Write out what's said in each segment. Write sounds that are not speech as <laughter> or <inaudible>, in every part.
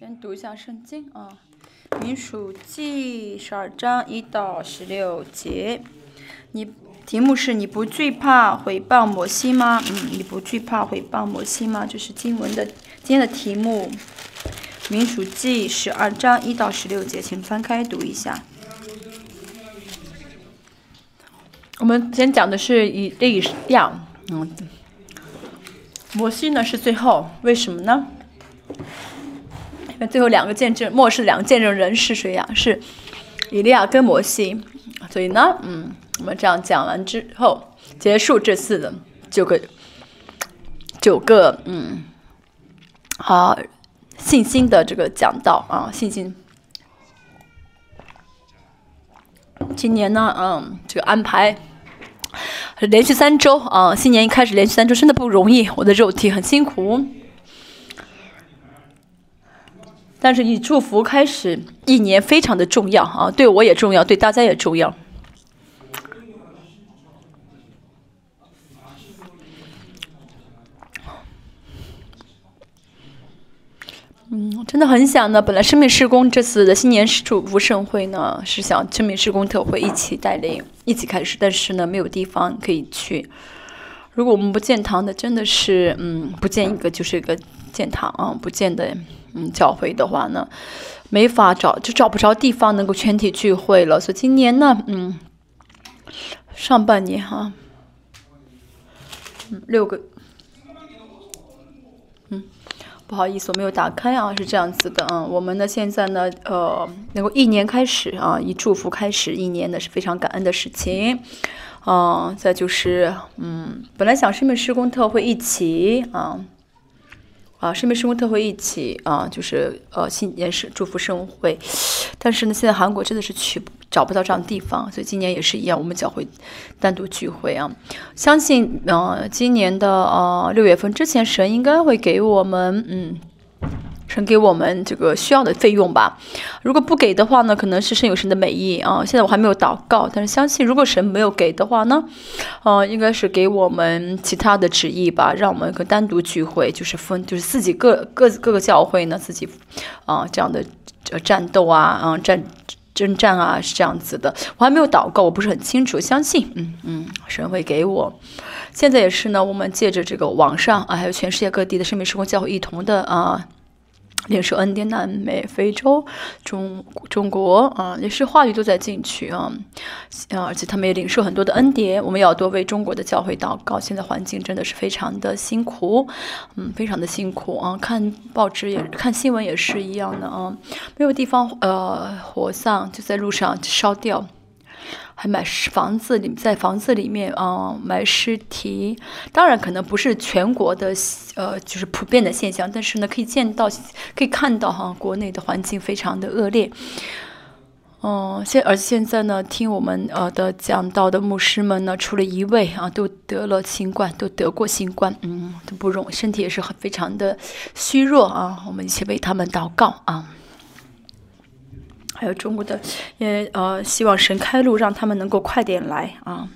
先读一下圣经啊，《民数记》十二章一到十六节。你题目是你不惧怕回报摩西吗？嗯，你不惧怕回报摩西吗？这是经文的今天的题目，《民数记》十二章一到十六节，请翻开读一下。我们先讲的是以利亚，嗯，摩西呢是最后，为什么呢？那最后两个见证，末世两个见证人是谁呀？是以利亚跟摩西。所以呢，嗯，我们这样讲完之后，结束这次的九个九个，嗯，好信心的这个讲道啊，信心。今年呢，嗯，这个安排连续三周啊，新年一开始连续三周真的不容易，我的肉体很辛苦。但是以祝福开始一年非常的重要啊，对我也重要，对大家也重要。嗯，真的很想呢。本来生命施工这次的新年祝福盛会呢，是想生命施工特会一起带领，一起开始，但是呢，没有地方可以去。如果我们不建堂的，真的是嗯，不建一个就是一个建堂啊，不建的。嗯，教会的话呢，没法找，就找不着地方能够全体聚会了。所以今年呢，嗯，上半年哈，嗯，六个，嗯，不好意思，我没有打开啊，是这样子的，嗯，我们呢现在呢，呃，能够一年开始啊，以祝福开始一年呢是非常感恩的事情，嗯，再就是，嗯，本来想生命施工特会一起啊。啊，生命生活特会一起啊，就是呃新年是祝福生会，但是呢，现在韩国真的是去找不到这样的地方，所以今年也是一样，我们将会单独聚会啊。相信呃今年的呃六月份之前，神应该会给我们嗯。神给我们这个需要的费用吧，如果不给的话呢，可能是神有神的美意啊。现在我还没有祷告，但是相信如果神没有给的话呢，呃，应该是给我们其他的旨意吧，让我们可单独聚会，就是分，就是自己各各各个教会呢自己啊这样的战斗啊，啊战征战啊是这样子的。我还没有祷告，我不是很清楚，相信嗯嗯，神会给我。现在也是呢，我们借着这个网上啊，还有全世界各地的圣命时光教会一同的啊。也是恩典，南美、非洲、中中国啊，也是话语都在进去啊，啊，而且他们也领受很多的恩典。我们要多为中国的教会祷告。现在环境真的是非常的辛苦，嗯，非常的辛苦啊。看报纸也看新闻也是一样的啊，没有地方呃火葬就在路上烧掉。还买房子里，在房子里面啊埋尸体，当然可能不是全国的呃就是普遍的现象，但是呢可以见到可以看到哈国内的环境非常的恶劣。嗯，现而现在呢听我们呃的讲到的牧师们呢，除了一位啊都得了新冠，都得过新冠，嗯都不容身体也是很非常的虚弱啊，我们一起为他们祷告啊。还有中国的，也呃，希望神开路，让他们能够快点来啊。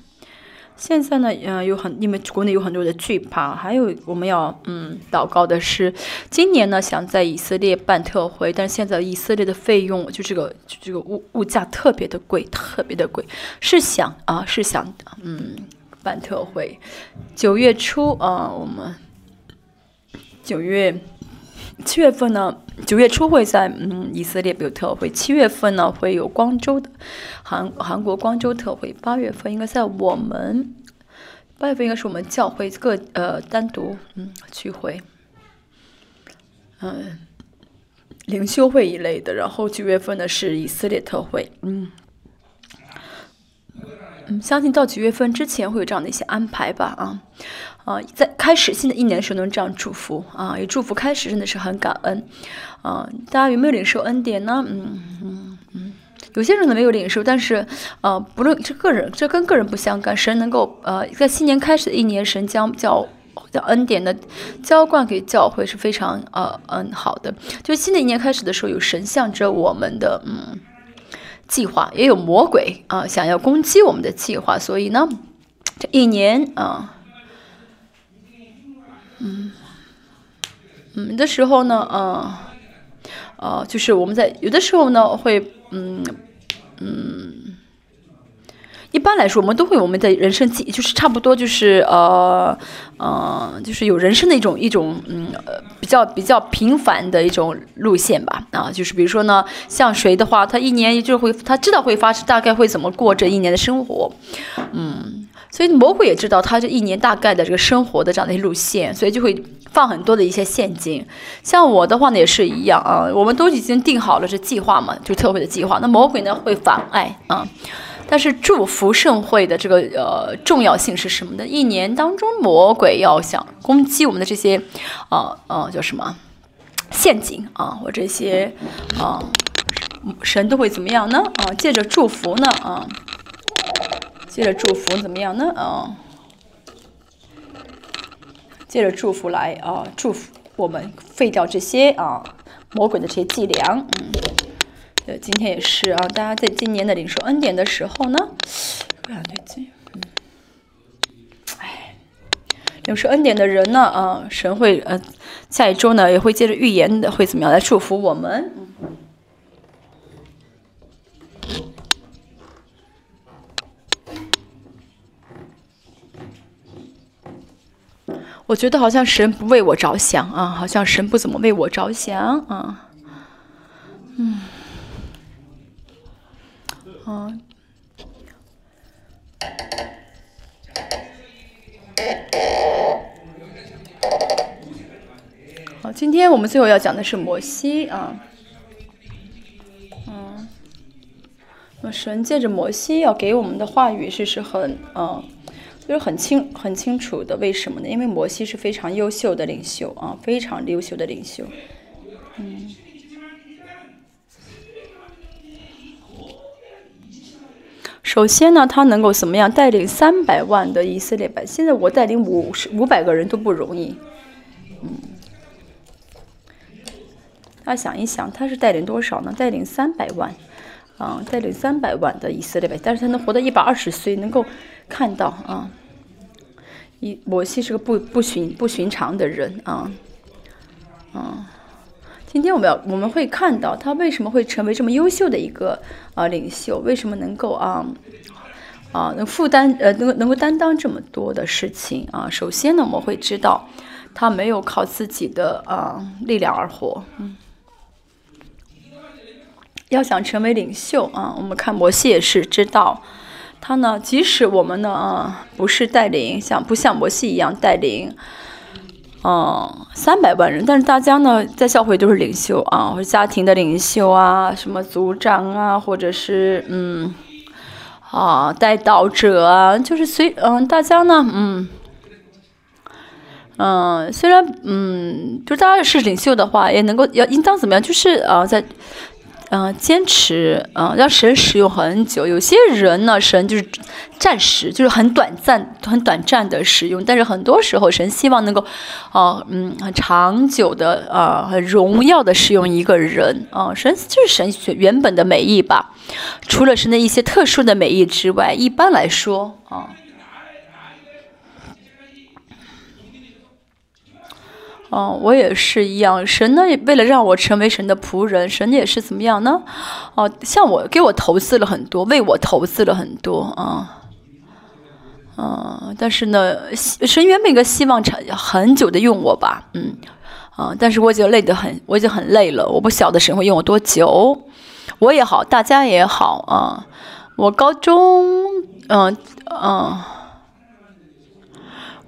现在呢，呃，有很因为国内有很多的惧怕，还有我们要嗯祷告的是，今年呢想在以色列办特会，但是现在以色列的费用就这个就这个物物价特别的贵，特别的贵，是想啊是想嗯办特会，九月初啊我们九月。七月份呢，九月初会在嗯以色列有特会，七月份呢会有光州的韩韩国光州特会，八月份应该在我们八月份应该是我们教会各呃单独嗯聚会，嗯灵修会一类的，然后九月份呢是以色列特会，嗯嗯，相信到九月份之前会有这样的一些安排吧啊。啊，在开始新的一年的时候能这样祝福啊，也祝福开始真的是很感恩啊。大家有没有领受恩典呢？嗯嗯嗯，有些人可能没有领受，但是呃，不论这个人，这跟个人不相干。神能够呃，在新年开始的一年，神将教叫恩典的浇灌给教会是非常呃嗯好的。就新的一年开始的时候，有神向着我们的嗯计划，也有魔鬼啊想要攻击我们的计划，所以呢，这一年啊。嗯，嗯的时候呢，嗯，呃，就是我们在有的时候呢会，嗯嗯，一般来说我们都会我们的人生记，就是差不多就是呃呃，就是有人生的一种一种嗯比较比较平凡的一种路线吧啊，就是比如说呢，像谁的话，他一年就会他知道会发生大概会怎么过这一年的生活，嗯。所以魔鬼也知道他这一年大概的这个生活的这样的一路线，所以就会放很多的一些陷阱。像我的话呢也是一样啊，我们都已经定好了这计划嘛，就特会的计划。那魔鬼呢会妨碍啊，但是祝福盛会的这个呃重要性是什么呢？一年当中魔鬼要想攻击我们的这些啊啊叫什么陷阱啊或这些啊神都会怎么样呢？啊借着祝福呢啊。借着祝福怎么样呢？啊，借着祝福来啊，祝福我们废掉这些啊魔鬼的这些伎俩。嗯，对，今天也是啊，大家在今年的领受恩典的时候呢，对劲。嗯，哎，领受恩典的人呢，啊，神会呃，下一周呢也会借着预言的会怎么样来祝福我们。我觉得好像神不为我着想啊，好像神不怎么为我着想。啊，嗯，嗯，好，今天我们最后要讲的是摩西啊，嗯，那神借着摩西要给我们的话语是是很嗯。就是很清很清楚的，为什么呢？因为摩西是非常优秀的领袖啊，非常优秀的领袖。嗯。首先呢，他能够怎么样带领三百万的以色列百姓？现在我带领五十五百个人都不容易。嗯。大家想一想，他是带领多少呢？带领三百万，啊，带领三百万的以色列百姓，但是他能活到一百二十岁，能够。看到啊，一摩西是个不不寻不寻常的人啊，啊，今天我们要我们会看到他为什么会成为这么优秀的一个啊领袖，为什么能够啊啊能负担呃能够能够担当这么多的事情啊？首先呢，我们会知道他没有靠自己的啊力量而活，嗯，要想成为领袖啊，我们看摩西也是知道。他呢？即使我们呢啊，不是带领像不像摩西一样带领，嗯，三百万人，但是大家呢在教会都是领袖啊，或者家庭的领袖啊，什么组长啊，或者是嗯，啊带导者啊，就是随嗯大家呢嗯嗯，虽然嗯，就大家是领袖的话，也能够要应当怎么样？就是啊在。嗯，坚持，嗯，让神使用很久。有些人呢，神就是暂时，就是很短暂、很短暂的使用。但是很多时候，神希望能够，哦，嗯，很长久的，啊，很荣耀的使用一个人。啊，神就是神原本的美意吧。除了神的一些特殊的美意之外，一般来说，啊。哦，我也是一样。神呢，为了让我成为神的仆人，神也是怎么样呢？哦，像我给我投资了很多，为我投资了很多啊，嗯，但是呢，神原本一个希望长很久的用我吧，嗯，啊，但是我已经累得很，我已经很累了。我不晓得神会用我多久，我也好，大家也好啊。我高中，嗯嗯。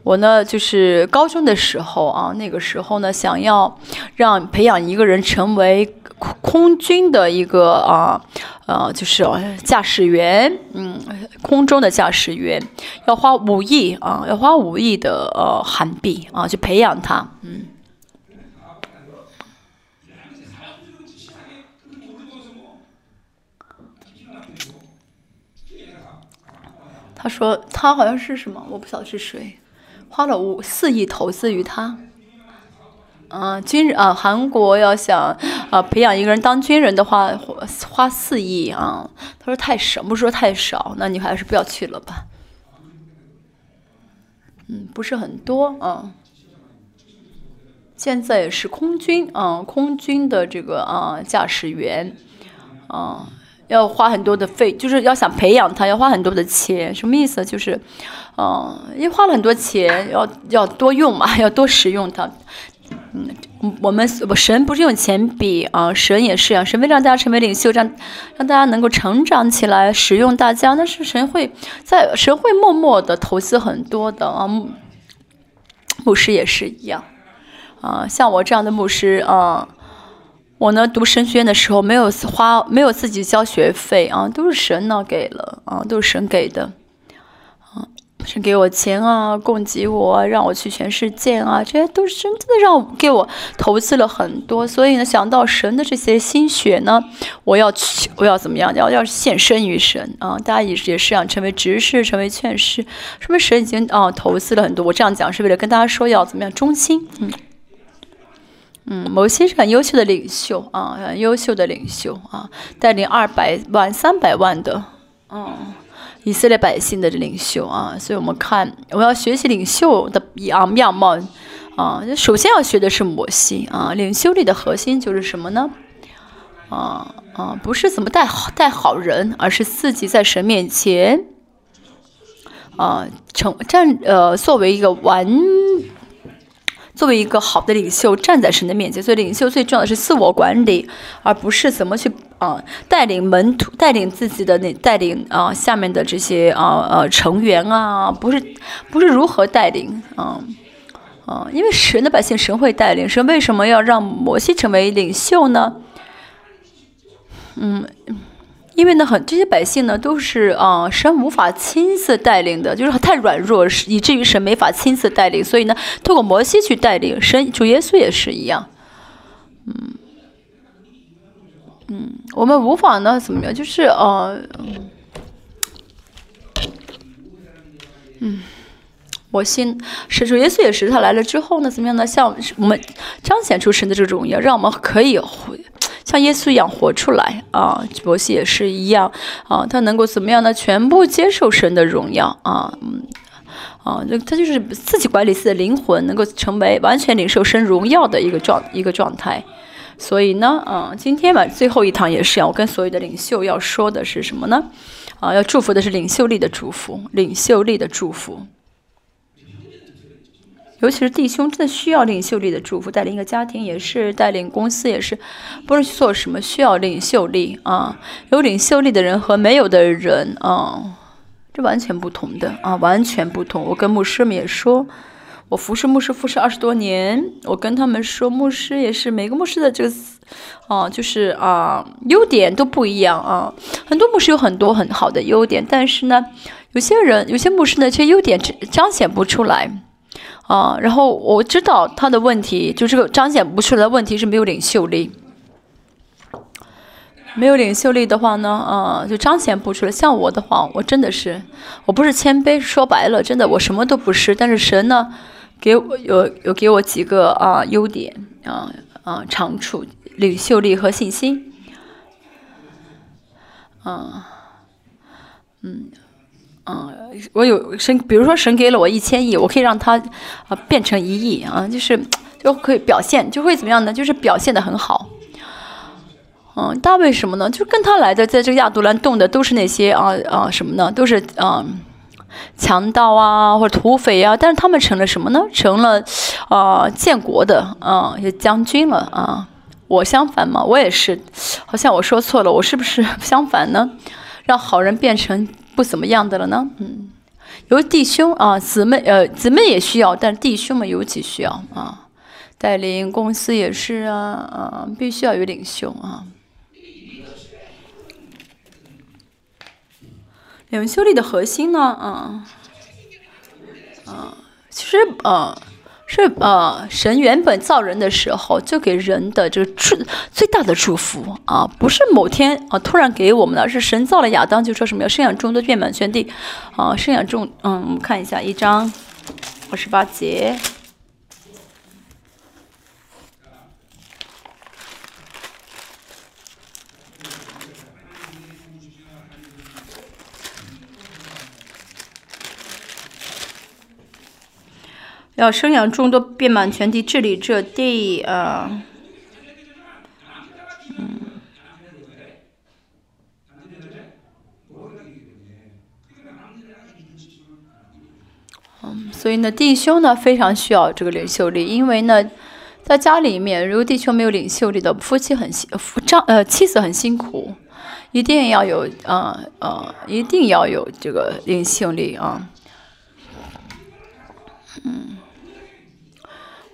我呢，就是高中的时候啊，那个时候呢，想要让培养一个人成为空空军的一个啊，呃，就是驾驶员，嗯，空中的驾驶员，要花五亿啊，要花五亿的呃韩币啊，去培养他，嗯。他说他好像是什么，我不晓得是谁。花了五四亿投资于他，嗯，军人啊，韩国要想啊培养一个人当军人的话，花四亿啊。他说太少，不说太少，那你还是不要去了吧。嗯，不是很多啊。现在是空军，嗯，空军的这个啊驾驶员，啊，要花很多的费，就是要想培养他，要花很多的钱，什么意思？就是，嗯，因为花了很多钱，要要多用嘛，<laughs> 要多使用它。嗯，我们神不是用钱比啊，神也是啊，神为让大家成为领袖，让让大家能够成长起来，使用大家，那是神会在神会默默的投资很多的啊，牧师也是一样。啊，像我这样的牧师啊，我呢读神学院的时候没有花，没有自己交学费啊，都是神呢给了啊，都是神给的，啊，神给我钱啊，供给我，让我去全世界啊，这些都是真的让我给我投资了很多，所以呢，想到神的这些心血呢，我要去，我要怎么样？要要献身于神啊！大家也是也是想成为执事，成为劝士，说明神已经啊投资了很多。我这样讲是为了跟大家说要怎么样忠心，嗯。嗯，某些是很优秀的领袖啊，很优秀的领袖啊，带领二百万、三百万的，嗯，以色列百姓的领袖啊，所以我们看，我要学习领袖的样样貌啊，首先要学的是摩西啊，领袖力的核心就是什么呢？啊啊，不是怎么带好带好人，而是自己在神面前啊，成站呃，作为一个完。作为一个好的领袖，站在神的面前，所以领袖最重要的是自我管理，而不是怎么去啊带领门徒，带领自己的那带领啊下面的这些啊呃成员啊，不是不是如何带领啊啊，因为神的百姓神会带领，神为什么要让摩西成为领袖呢？嗯。因为呢，很这些百姓呢，都是啊，神无法亲自带领的，就是太软弱，以至于神没法亲自带领。所以呢，透过摩西去带领，神主耶稣也是一样。嗯嗯，我们无法呢，怎么样？就是呃，嗯，我信是主耶稣也是，他来了之后呢，怎么样呢？像我们彰显出神的这种荣耀，让我们可以回。像耶稣一样活出来啊，摩西也是一样啊，他能够怎么样呢？全部接受神的荣耀啊，嗯，啊，那他就是自己管理自己的灵魂，能够成为完全领受神荣耀的一个状一个状态。所以呢，啊，今天晚最后一堂也是要我跟所有的领袖要说的是什么呢？啊，要祝福的是领袖力的祝福，领袖力的祝福。尤其是弟兄真的需要领袖力的祝福，带领一个家庭也是，带领公司也是，不论去做什么需要领袖力啊。有领袖力的人和没有的人啊，这完全不同的啊，完全不同。我跟牧师们也说，我服侍牧师服侍二十多年，我跟他们说，牧师也是每个牧师的这个啊，就是啊，优点都不一样啊。很多牧师有很多很好的优点，但是呢，有些人有些牧师呢，却优点彰显不出来。啊，然后我知道他的问题，就这个彰显不出来问题是没有领袖力，没有领袖力的话呢，啊，就彰显不出来。像我的话，我真的是，我不是谦卑，说白了，真的我什么都不是。但是神呢，给我有有给我几个啊优点啊啊长处，领袖力和信心，啊，嗯。嗯，我有神，比如说神给了我一千亿，我可以让他啊变成一亿啊，就是就可以表现，就会怎么样呢？就是表现的很好。嗯，大卫什么呢？就跟他来的，在这个亚杜兰动的都是那些啊啊什么呢？都是啊强盗啊或者土匪啊，但是他们成了什么呢？成了啊建国的啊也将军了啊。我相反嘛，我也是，好像我说错了，我是不是 <laughs> 相反呢？让好人变成。不怎么样的了呢，嗯，有弟兄啊，姊妹呃，姊妹也需要，但弟兄们尤其需要啊，带领公司也是啊啊，必须要有领袖啊，领袖力的核心呢，啊。啊，其实啊。是呃，神原本造人的时候，就给人的这个最最大的祝福啊，不是某天啊突然给我们的，是神造了亚当，就说什么要生养众多，遍满全地，啊，生养众，嗯，我们看一下一章二十八节。要生养众多，遍满全地，治理这地啊。嗯。嗯，所以呢，弟兄呢非常需要这个领袖力，因为呢，在家里面，如果弟兄没有领袖力的，夫妻很辛，夫丈呃妻子很辛苦，一定要有啊啊，一定要有这个领袖力啊。嗯，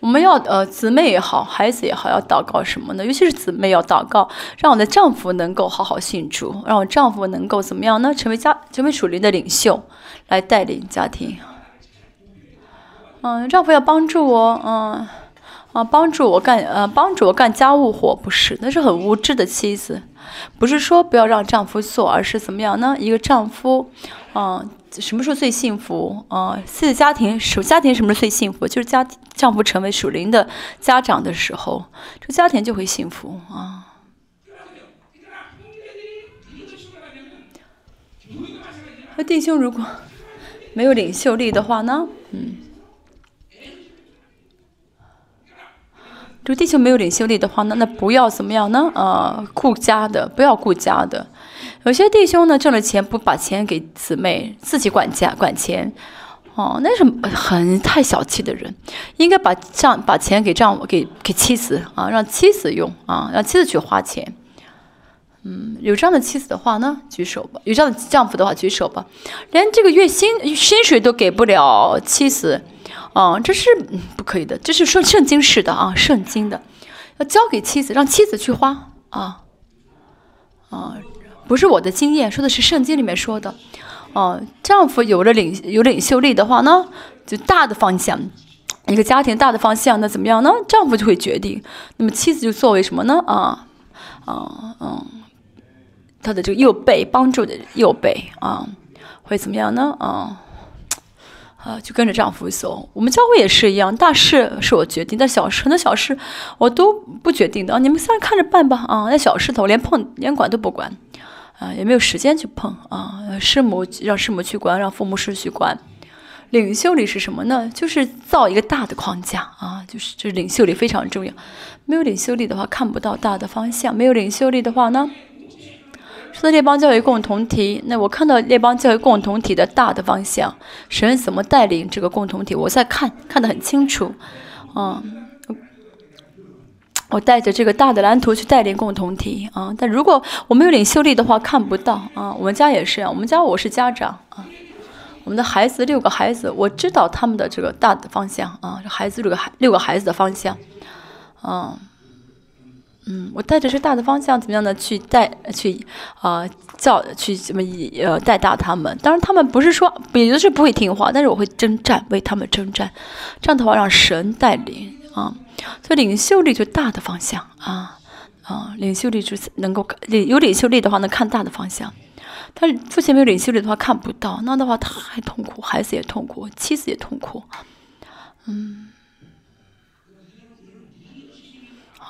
我们要呃姊妹也好，孩子也好，要祷告什么呢？尤其是姊妹要祷告，让我的丈夫能够好好信主，让我丈夫能够怎么样呢？成为家成为属灵的领袖，来带领家庭。嗯，丈夫要帮助我，嗯，啊，帮助我干，呃，帮助我干家务活，不是，那是很无知的妻子。不是说不要让丈夫做，而是怎么样呢？一个丈夫，嗯，什么时候最幸福？啊，自己家庭属家庭什么时候最幸福？就是家丈夫成为属灵的家长的时候，这家庭就会幸福啊。那弟兄如果没有领袖力的话呢？嗯。这个地球没有领袖力的话，那那不要怎么样呢？呃，顾家的不要顾家的。有些弟兄呢，挣了钱不把钱给姊妹，自己管家管钱，哦，那是很太小气的人。应该把丈把钱给丈夫给给妻子啊，让妻子用啊，让妻子去花钱。嗯，有这样的妻子的话呢，举手吧；有这样的丈夫的话，举手吧。连这个月薪薪水都给不了妻子。哦，这是不可以的，这是说圣经式的啊，圣经的，要交给妻子，让妻子去花啊，啊，不是我的经验，说的是圣经里面说的，哦，丈夫有了领有领袖力的话呢，就大的方向，一个家庭大的方向，那怎么样呢？丈夫就会决定，那么妻子就作为什么呢？啊，啊，嗯，他的这个右背帮助的右背啊，会怎么样呢？啊。啊，就跟着丈夫走。我们教会也是一样，大事是我决定，但小事很多小事我都不决定的啊。你们仨看着办吧啊。那小事头连碰连管都不管，啊，也没有时间去碰啊。师母让师母去管，让父母师去管。领袖力是什么呢？就是造一个大的框架啊，就是这领袖力非常重要。没有领袖力的话，看不到大的方向。没有领袖力的话呢？说列邦教育共同体，那我看到列邦教育共同体的大的方向，神怎么带领这个共同体，我在看，看得很清楚，啊，我带着这个大的蓝图去带领共同体啊。但如果我没有领袖力的话，看不到啊。我们家也是，我们家我是家长啊，我们的孩子六个孩子，我知道他们的这个大的方向啊，孩子六个孩六个孩子的方向，啊。嗯，我带着这大的方向怎么样呢？去带去啊教去怎么以呃带大他们？当然他们不是说有的是不会听话，但是我会征战为他们征战，这样的话让神带领啊。所以领袖力就大的方向啊啊，领袖力就是能够领有领袖力的话能看大的方向，但是父亲没有领袖力的话看不到，那的话太痛苦，孩子也痛苦，妻子也痛苦，嗯。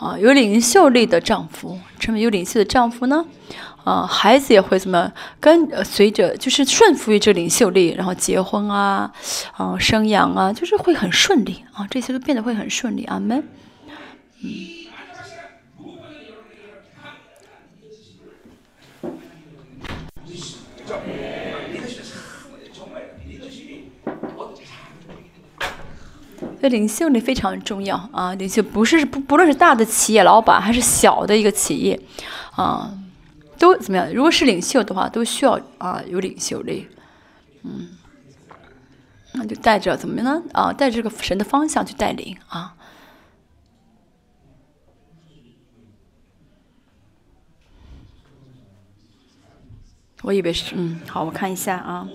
啊，有领袖力的丈夫，成为有领袖的丈夫呢，啊，孩子也会怎么跟随着，就是顺服于这领袖力，然后结婚啊，啊，生养啊，就是会很顺利啊，这些都变得会很顺利。阿门。嗯。这领袖力非常重要啊！领袖不是不不论是大的企业老板还是小的一个企业，啊，都怎么样？如果是领袖的话，都需要啊有领袖力，嗯，那就带着怎么样呢？啊，带着这个神的方向去带领啊。我以为是嗯，好，我看一下啊。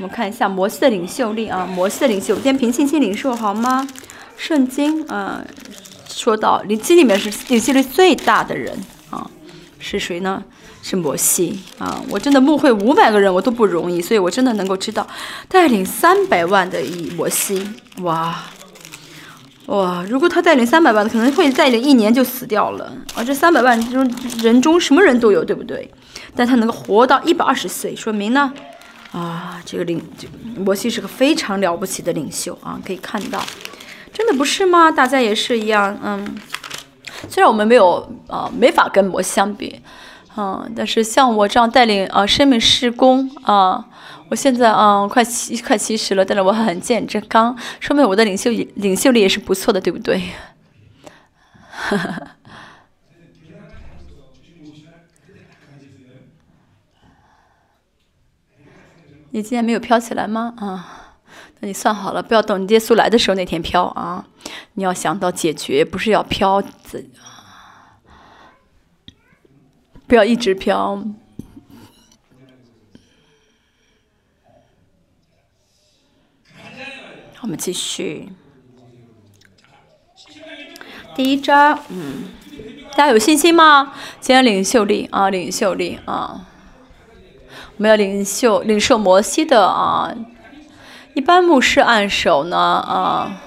我们看一下摩西的领袖力啊，摩西的领袖，先凭信心领受好吗？圣经啊，说到领经里面是领袖力最大的人啊，是谁呢？是摩西啊！我真的牧会五百个人我都不容易，所以我真的能够知道带领三百万的一摩西，哇哇！如果他带领三百万的，可能会带领一年就死掉了啊！这三百万中人中什么人都有，对不对？但他能够活到一百二十岁，说明呢？啊，这个领摩西是个非常了不起的领袖啊，可以看到，真的不是吗？大家也是一样，嗯，虽然我们没有啊，没法跟摩西相比，嗯，但是像我这样带领啊生命施工啊，我现在啊快七快七十了，但是我很健康，说明我的领袖领袖力也是不错的，对不对？哈哈。你今天没有飘起来吗？啊，那你算好了，不要等耶稣来的时候那天飘啊！你要想到解决，不是要飘，不要一直飘。我们继续，第一章，嗯，大家有信心吗？今天领袖力啊，领袖力啊。我们要领袖领受摩西的啊，一般牧师按手呢啊，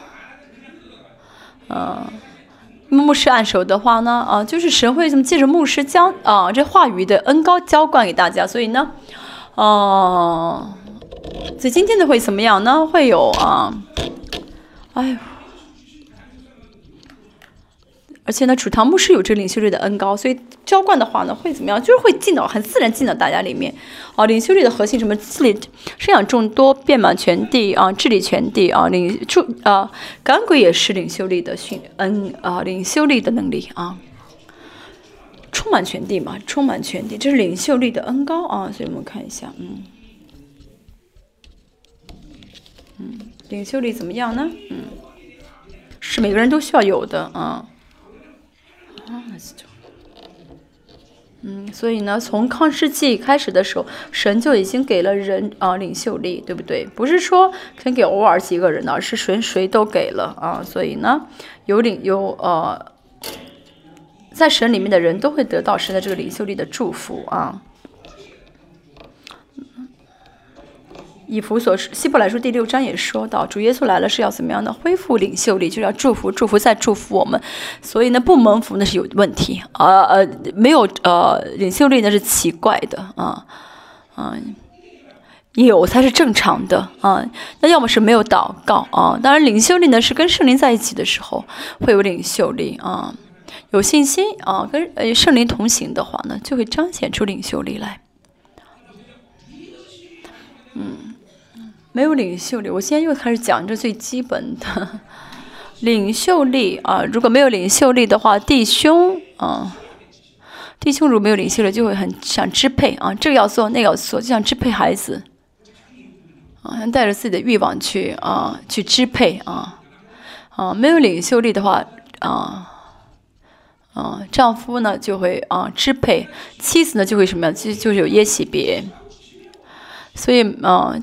嗯，牧师按手的话呢啊，就是神会这么借着牧师将啊这话语的恩高浇灌给大家，所以呢，哦，所以今天的会怎么样呢？会有啊，哎呦。而且呢，楚堂牧师有这个领袖力的恩高，所以浇灌的话呢，会怎么样？就是会进到很自然进到大家里面。啊，领袖力的核心什么？治理、生养众多、遍满全地啊，治理全地啊，领助啊，赶鬼也是领袖力的训恩啊，领袖力的能力啊，充满全地嘛，充满全地，这是领袖力的恩高啊。所以我们看一下，嗯，嗯，领袖力怎么样呢？嗯，是每个人都需要有的啊。嗯，所以呢，从抗世纪开始的时候，神就已经给了人啊领袖力，对不对？不是说肯给偶尔几个人的，而是谁谁都给了啊。所以呢，有领有呃，在神里面的人都会得到神的这个领袖力的祝福啊。以弗所希伯来书第六章也说到，主耶稣来了是要怎么样的恢复领袖力，就要祝福、祝福再祝福我们。所以呢，不蒙福那是有问题，呃呃，没有呃领袖力那是奇怪的啊啊，有才是正常的啊。那要么是没有祷告啊，当然领袖力呢是跟圣灵在一起的时候会有领袖力啊，有信心啊，跟呃圣灵同行的话呢，就会彰显出领袖力来，嗯。没有领袖力，我现在又开始讲这最基本的 <laughs> 领袖力啊！如果没有领袖力的话，弟兄啊，弟兄如果没有领袖力，就会很想支配啊，这个要做，那个要做，就想支配孩子啊，带着自己的欲望去啊，去支配啊啊！没有领袖力的话啊啊，丈夫呢就会啊支配，妻子呢就会什么呀？就就是有耶喜别，所以啊。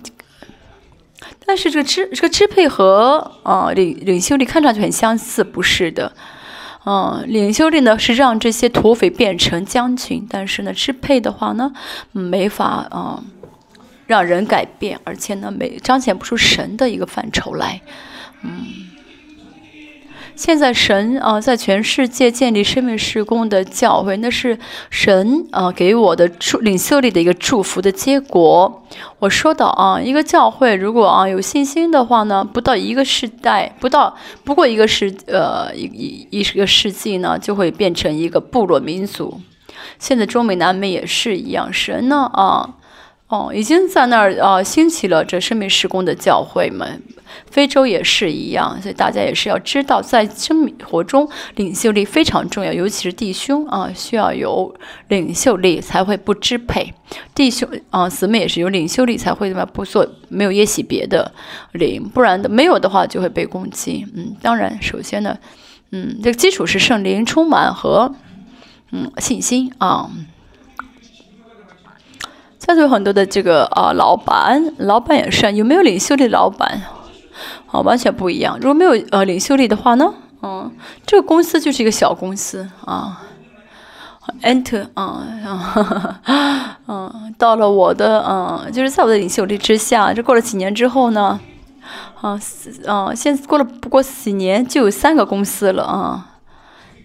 但是这个支这个支配和啊领领袖力看上去很相似，不是的，嗯，领袖力呢是让这些土匪变成将军，但是呢支配的话呢没法啊让人改变，而且呢没彰显不出神的一个范畴来，嗯。现在神啊，在全世界建立生命施工的教会，那是神啊给我的祝领袖力的一个祝福的结果。我说的啊，一个教会如果啊有信心的话呢，不到一个世代，不到不过一个世呃一一一个世纪呢，就会变成一个部落民族。现在中美南美也是一样，神呢啊哦已经在那儿啊兴起了这生命施工的教会们。非洲也是一样，所以大家也是要知道，在生活中领袖力非常重要，尤其是弟兄啊，需要有领袖力才会不支配弟兄啊，姊妹也是有领袖力才会怎么不做没有耶洗别的领，不然的没有的话就会被攻击。嗯，当然，首先呢，嗯，这个基础是圣灵充满和嗯信心啊。再有很多的这个啊，老板，老板也是有没有领袖力？老板。啊，完全不一样。如果没有呃领袖力的话呢，嗯，这个公司就是一个小公司啊。Enter 啊，嗯，到了我的嗯，就是在我的领袖力之下，这过了几年之后呢，啊，啊，现在过了不过几年就有三个公司了啊，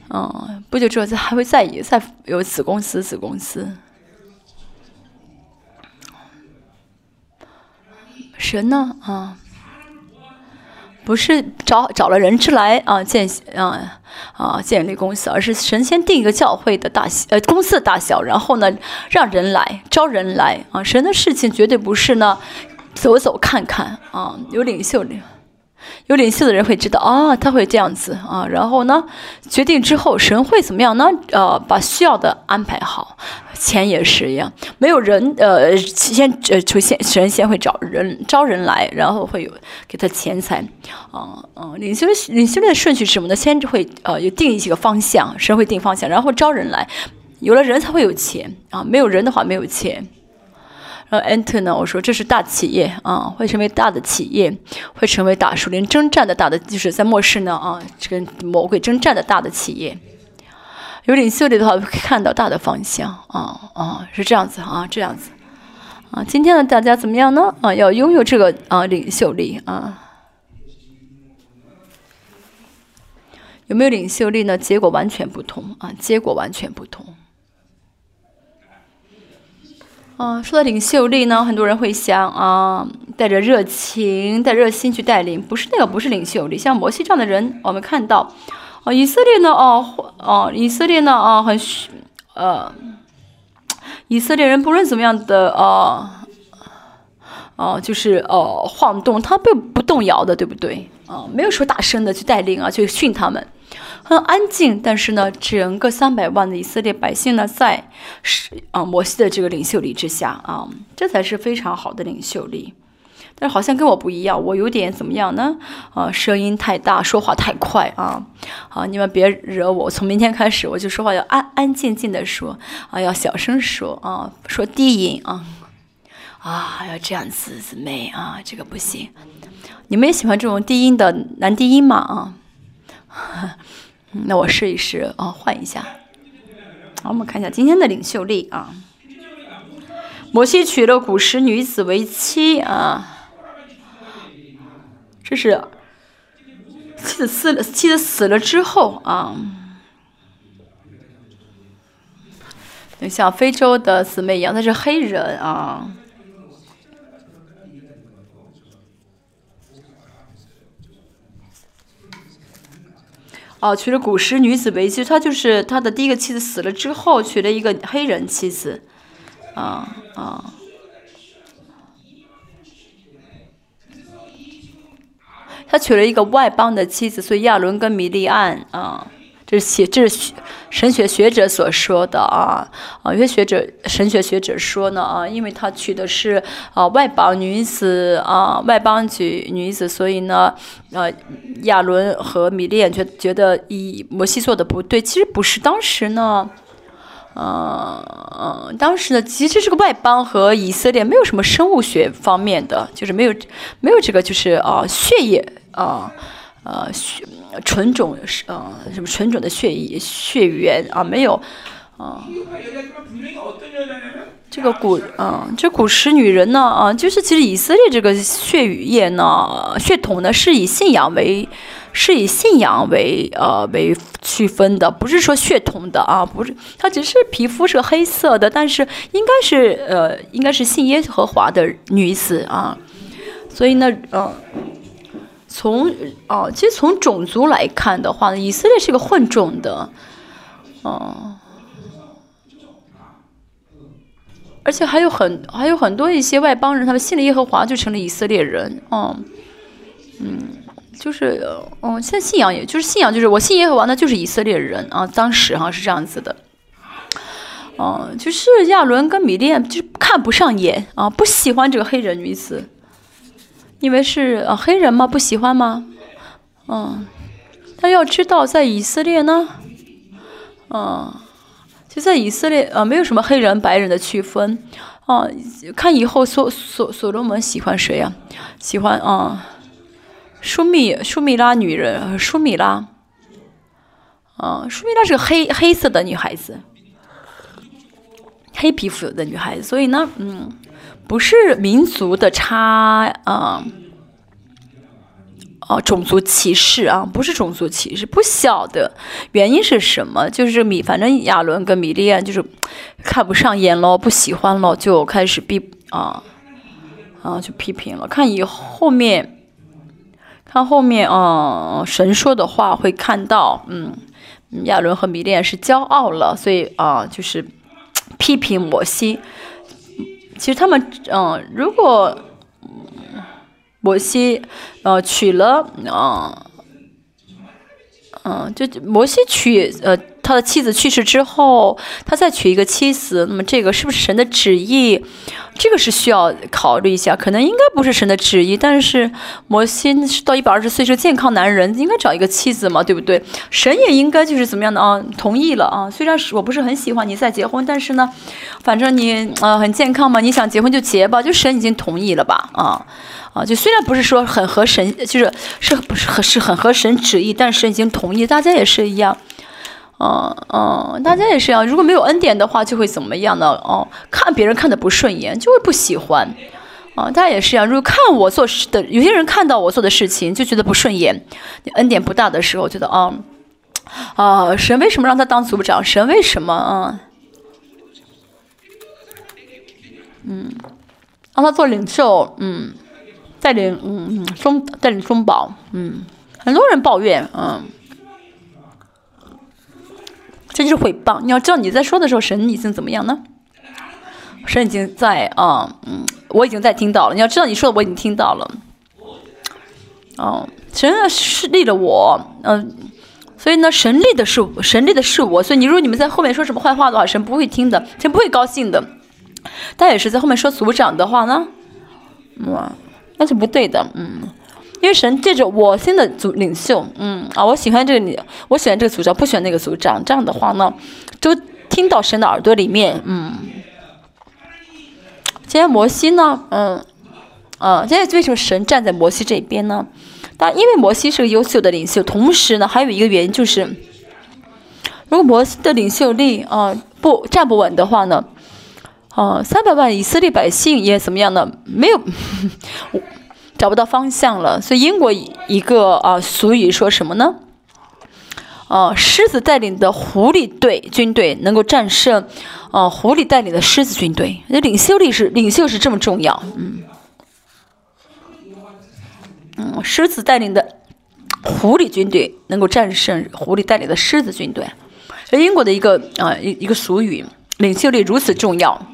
嗯，不久之后还会再再有子公司子公司。神呢啊，不是找找了人之来啊建啊啊建立公司，而是神先定一个教会的大小呃公司的大小，然后呢让人来招人来啊。神的事情绝对不是呢走走看看啊，有领袖领。有领袖的人会知道啊，他会这样子啊，然后呢，决定之后，神会怎么样呢？呃，把需要的安排好，钱也是一样，没有人呃，先呃出现，神先会找人招人来，然后会有给他钱财，啊啊，领袖领袖的顺序是什么呢？先会呃有定一些个方向，神会定方向，然后招人来，有了人才会有钱啊，没有人的话没有钱。然后 enter 呢？我说这是大企业啊，会成为大的企业，会成为打树林征战的大的，就是在末世呢啊，这个魔鬼征战的大的企业。有领袖力的话可以，看到大的方向啊啊，是这样子啊，这样子啊。今天呢大家怎么样呢？啊，要拥有这个啊领袖力啊。有没有领袖力呢？结果完全不同啊，结果完全不同。嗯，说到领袖力呢，很多人会想啊，带着热情、带热心去带领，不是那个，不是领袖力。像摩西这样的人，我们看到，哦，以色列呢，哦，哦，以色列呢，啊，很，呃，以色列人不论怎么样的，哦，哦，就是哦，晃动，他不不动摇的，对不对？啊，没有说大声的去带领啊，去训他们。很安静，但是呢，整个三百万的以色列百姓呢，在是啊摩西的这个领袖力之下啊，这才是非常好的领袖力。但是好像跟我不一样，我有点怎么样呢？啊，声音太大，说话太快啊！好，你们别惹我。从明天开始，我就说话要安安静静的说啊，要小声说啊，说低音啊啊，要这样子姊妹啊，这个不行。你们也喜欢这种低音的男低音吗？啊？<laughs> 那我试一试啊，换一下。好，我们看一下今天的领袖力啊。摩西娶了古时女子为妻啊，这是妻子死了，妻子死了之后啊，像非洲的姊妹一样，她是黑人啊。哦，娶了古时女子为妻，他就是他的第一个妻子死了之后，娶了一个黑人妻子，啊啊，他娶了一个外邦的妻子，所以亚伦跟米利安啊。这是写，这是神学学者所说的啊啊，有些学者神学学者说呢啊，因为他娶的是啊外邦女子啊外邦女女子，所以呢呃亚伦和米利亚觉觉得以摩西做的不对，其实不是，当时呢，嗯嗯，当时呢其实这个外邦和以色列没有什么生物学方面的，就是没有没有这个就是啊血液啊。呃血纯种是呃什么纯种的血液血缘啊没有啊，这个古嗯这古时女人呢啊就是其实以色列这个血语液呢血统呢是以信仰为是以信仰为呃为区分的，不是说血统的啊不是，它只是皮肤是黑色的，但是应该是呃应该是信耶和华的女子啊，所以呢嗯。从哦，其实从种族来看的话呢，以色列是个混种的，哦，而且还有很还有很多一些外邦人，他们信了耶和华就成了以色列人，哦，嗯，就是哦，现在信仰也就是信仰，就是我信耶和华，那就是以色列人啊，当时哈是这样子的，哦，就是亚伦跟米甸就看不上眼啊，不喜欢这个黑人女子。因为是呃黑人吗？不喜欢吗？嗯，但要知道，在以色列呢，嗯，就在以色列呃没有什么黑人白人的区分，啊，看以后所所所罗门喜欢谁呀？喜欢啊，舒米舒米拉女人，舒米拉，啊，舒米拉是个黑黑色的女孩子，黑皮肤的女孩子，所以呢，嗯。不是民族的差啊，哦，种族歧视啊，不是种族歧视，不晓得原因是什么，就是米，反正亚伦跟米利安就是看不上眼咯，不喜欢了，就开始逼啊啊，就批评了。看以后面，看后面，嗯，神说的话会看到，嗯，亚伦和米莉安是骄傲了，所以啊，就是批评摩西。其实他们，嗯，如果摩西，呃，娶了，嗯，嗯，就摩西娶，呃。他的妻子去世之后，他再娶一个妻子，那么这个是不是神的旨意？这个是需要考虑一下，可能应该不是神的旨意。但是摩西是到一百二十岁是健康男人，应该找一个妻子嘛，对不对？神也应该就是怎么样的啊？同意了啊？虽然是我不是很喜欢你再结婚，但是呢，反正你啊很健康嘛，你想结婚就结吧，就神已经同意了吧？啊啊，就虽然不是说很合神，就是是不是很是很合神旨意，但是已经同意，大家也是一样。嗯嗯，大家也是一样。如果没有恩典的话，就会怎么样呢？哦，看别人看的不顺眼，就会不喜欢。啊，大家也是一样。如果看我做事的，有些人看到我做的事情就觉得不顺眼。恩典不大的时候，觉得啊啊，神为什么让他当组长？神为什么啊？嗯，让他做领袖，嗯，带领，嗯嗯，中带领中保，嗯，很多人抱怨，嗯。这就是诽谤。你要知道你在说的时候，神已经怎么样呢？神已经在啊，嗯，我已经在听到了。你要知道你说的我已经听到了。哦，神是立了我，嗯，所以呢，神立的是神立的是我。所以你如果你们在后面说什么坏话的话，神不会听的，神不会高兴的。但也是在后面说组长的话呢，哇，那是不对的，嗯。因为神借着我新的组领袖，嗯啊，我喜欢这个你，我喜欢这个组长，不喜欢那个组长。这样的话呢，都听到神的耳朵里面，嗯。今天摩西呢，嗯，啊，今天为什么神站在摩西这边呢？但因为摩西是个优秀的领袖，同时呢，还有一个原因就是，如果摩西的领袖力啊不站不稳的话呢，啊，三百万以色列百姓也怎么样呢？没有。<laughs> 找不到方向了，所以英国一个啊俗语说什么呢？啊，狮子带领的狐狸队军队能够战胜啊狐狸带领的狮子军队。那领袖力是领袖是这么重要，嗯嗯，狮子带领的狐狸军队能够战胜狐狸带领的狮子军队。英国的一个啊一一个俗语，领袖力如此重要。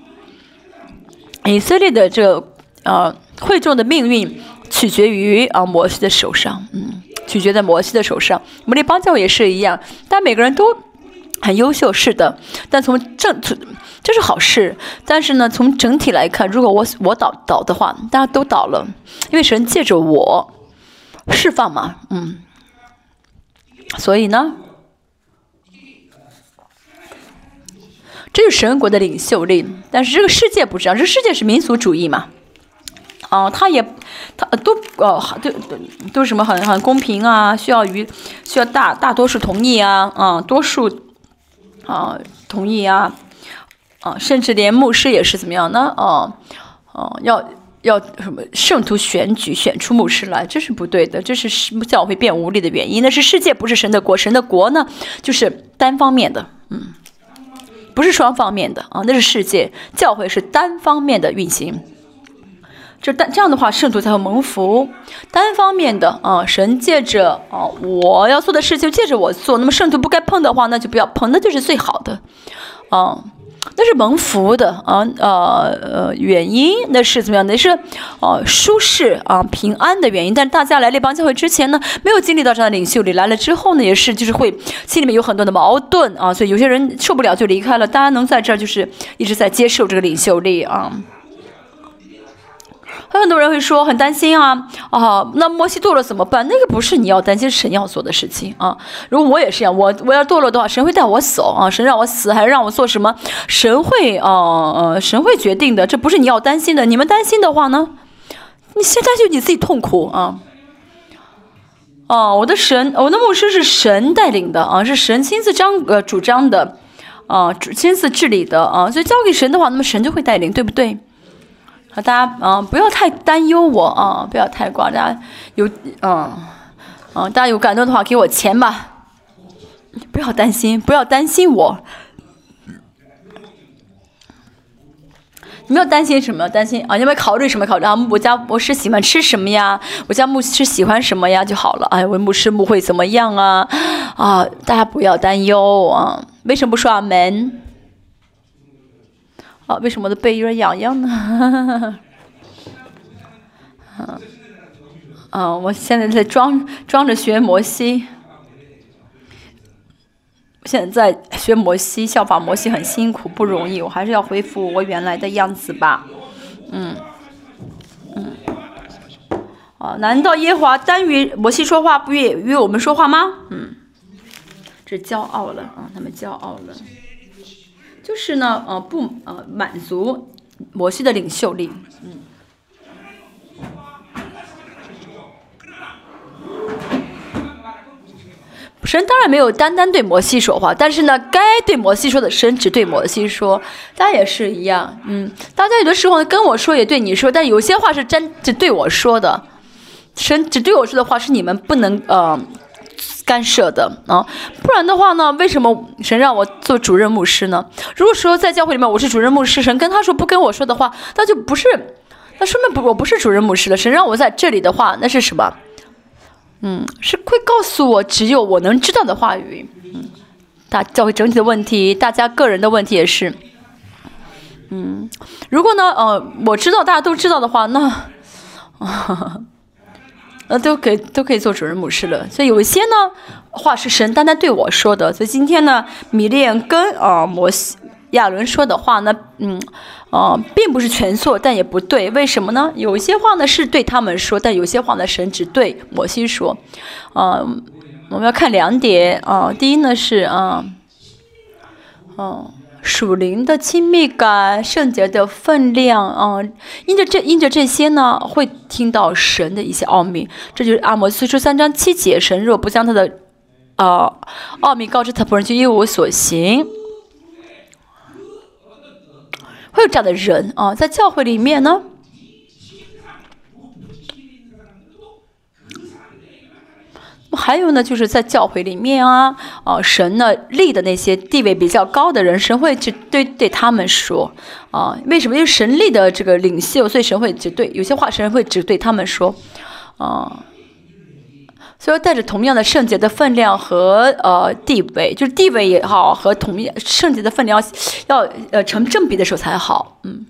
以色列的这啊会众的命运。取决于啊摩西的手上，嗯，取决在摩西的手上。摩利邦教也是一样，但每个人都很优秀，是的。但从正，这是好事。但是呢，从整体来看，如果我我倒倒的话，大家都倒了，因为神借着我释放嘛，嗯。所以呢，这是神国的领袖力。但是这个世界不这样，这世界是民族主义嘛。啊，他也，他都呃，都都都什么很很公平啊，需要于需要大大多数同意啊，啊，多数啊同意啊，啊，甚至连牧师也是怎么样呢？啊，啊，要要什么圣徒选举选出牧师来，这是不对的，这是教会变无力的原因。那是世界不是神的国，神的国呢就是单方面的，嗯，不是双方面的啊，那是世界教会是单方面的运行。这但这样的话，圣徒才会蒙福。单方面的啊，神借着啊，我要做的事情借着我做。那么圣徒不该碰的话，那就不要碰，那就是最好的，啊，那是蒙福的啊，呃呃，原因那是怎么样？那是啊，舒适啊，平安的原因。但大家来列邦教会之前呢，没有经历到这样的领袖力，来了之后呢，也是就是会心里面有很多的矛盾啊，所以有些人受不了就离开了。大家能在这儿就是一直在接受这个领袖力啊。很多人会说很担心啊啊，那摩西堕落怎么办？那个不是你要担心，神要做的事情啊。如果我也是一样，我我要堕落的话，神会带我走啊，神让我死还是让我做什么？神会啊呃，神会决定的，这不是你要担心的。你们担心的话呢？你现在就你自己痛苦啊。哦，我的神，我的牧师是神带领的啊，是神亲自张呃主张的啊，亲自治理的啊，所以交给神的话，那么神就会带领，对不对？好，大家啊，不要太担忧我啊，不要太挂。大家有嗯嗯，大家有感动的话，给我钱吧。不要担心，不要担心我。你们要担心什么？担心啊？你们考虑什么？考虑啊？我家牧师喜欢吃什么呀？我家牧师喜欢什么呀？就好了。哎，我牧师牧会怎么样啊？啊，大家不要担忧啊。为什么不说阿门？啊，为什么我的背有点痒痒呢？<laughs> 啊，啊，我现在在装装着学摩西。现在学摩西，效仿摩西很辛苦，不容易。我还是要恢复我原来的样子吧。嗯，嗯。哦，难道耶华单于摩西说话，不与与我们说话吗？嗯，这骄傲了啊，他们骄傲了。就是呢，呃，不，呃，满足摩西的领袖力。嗯。神当然没有单单对摩西说话，但是呢，该对摩西说的，神只对摩西说。大家也是一样，嗯，大家有的时候跟我说也对你说，但有些话是真只对我说的，神只对我说的话是你们不能呃干涉的啊，不然的话呢，为什么神让我做主任牧师呢？如果说在教会里面我是主任牧师，神跟他说不跟我说的话，那就不是，那说明不我不是主任牧师了。神让我在这里的话，那是什么？嗯，是会告诉我只有我能知道的话语。嗯，大教会整体的问题，大家个人的问题也是。嗯，如果呢，呃，我知道大家都知道的话，那，<laughs> 呃，都可以都可以做主人母师了。所以有一些呢话是神单单对我说的。所以今天呢，米链跟啊摩西。亚伦说的话呢，嗯，哦，并不是全错，但也不对。为什么呢？有些话呢是对他们说，但有些话呢神只对摩西说。啊，我们要看两点啊。第一呢是啊，哦，属灵的亲密感、圣洁的分量啊，因着这因着这些呢，会听到神的一些奥秘。这就是阿摩斯书三章七节：神若不将他的啊奥秘告知他仆人，就一无所行。会有这样的人啊，在教会里面呢。还有呢，就是在教会里面啊，啊，神呢立的那些地位比较高的人，神会只对对他们说啊，为什么？因为神立的这个领袖，所以神会只对有些话，神会只对他们说啊。所以带着同样的圣洁的分量和呃地位，就是地位也好，和同样圣洁的分量要呃成正比的时候才好，嗯。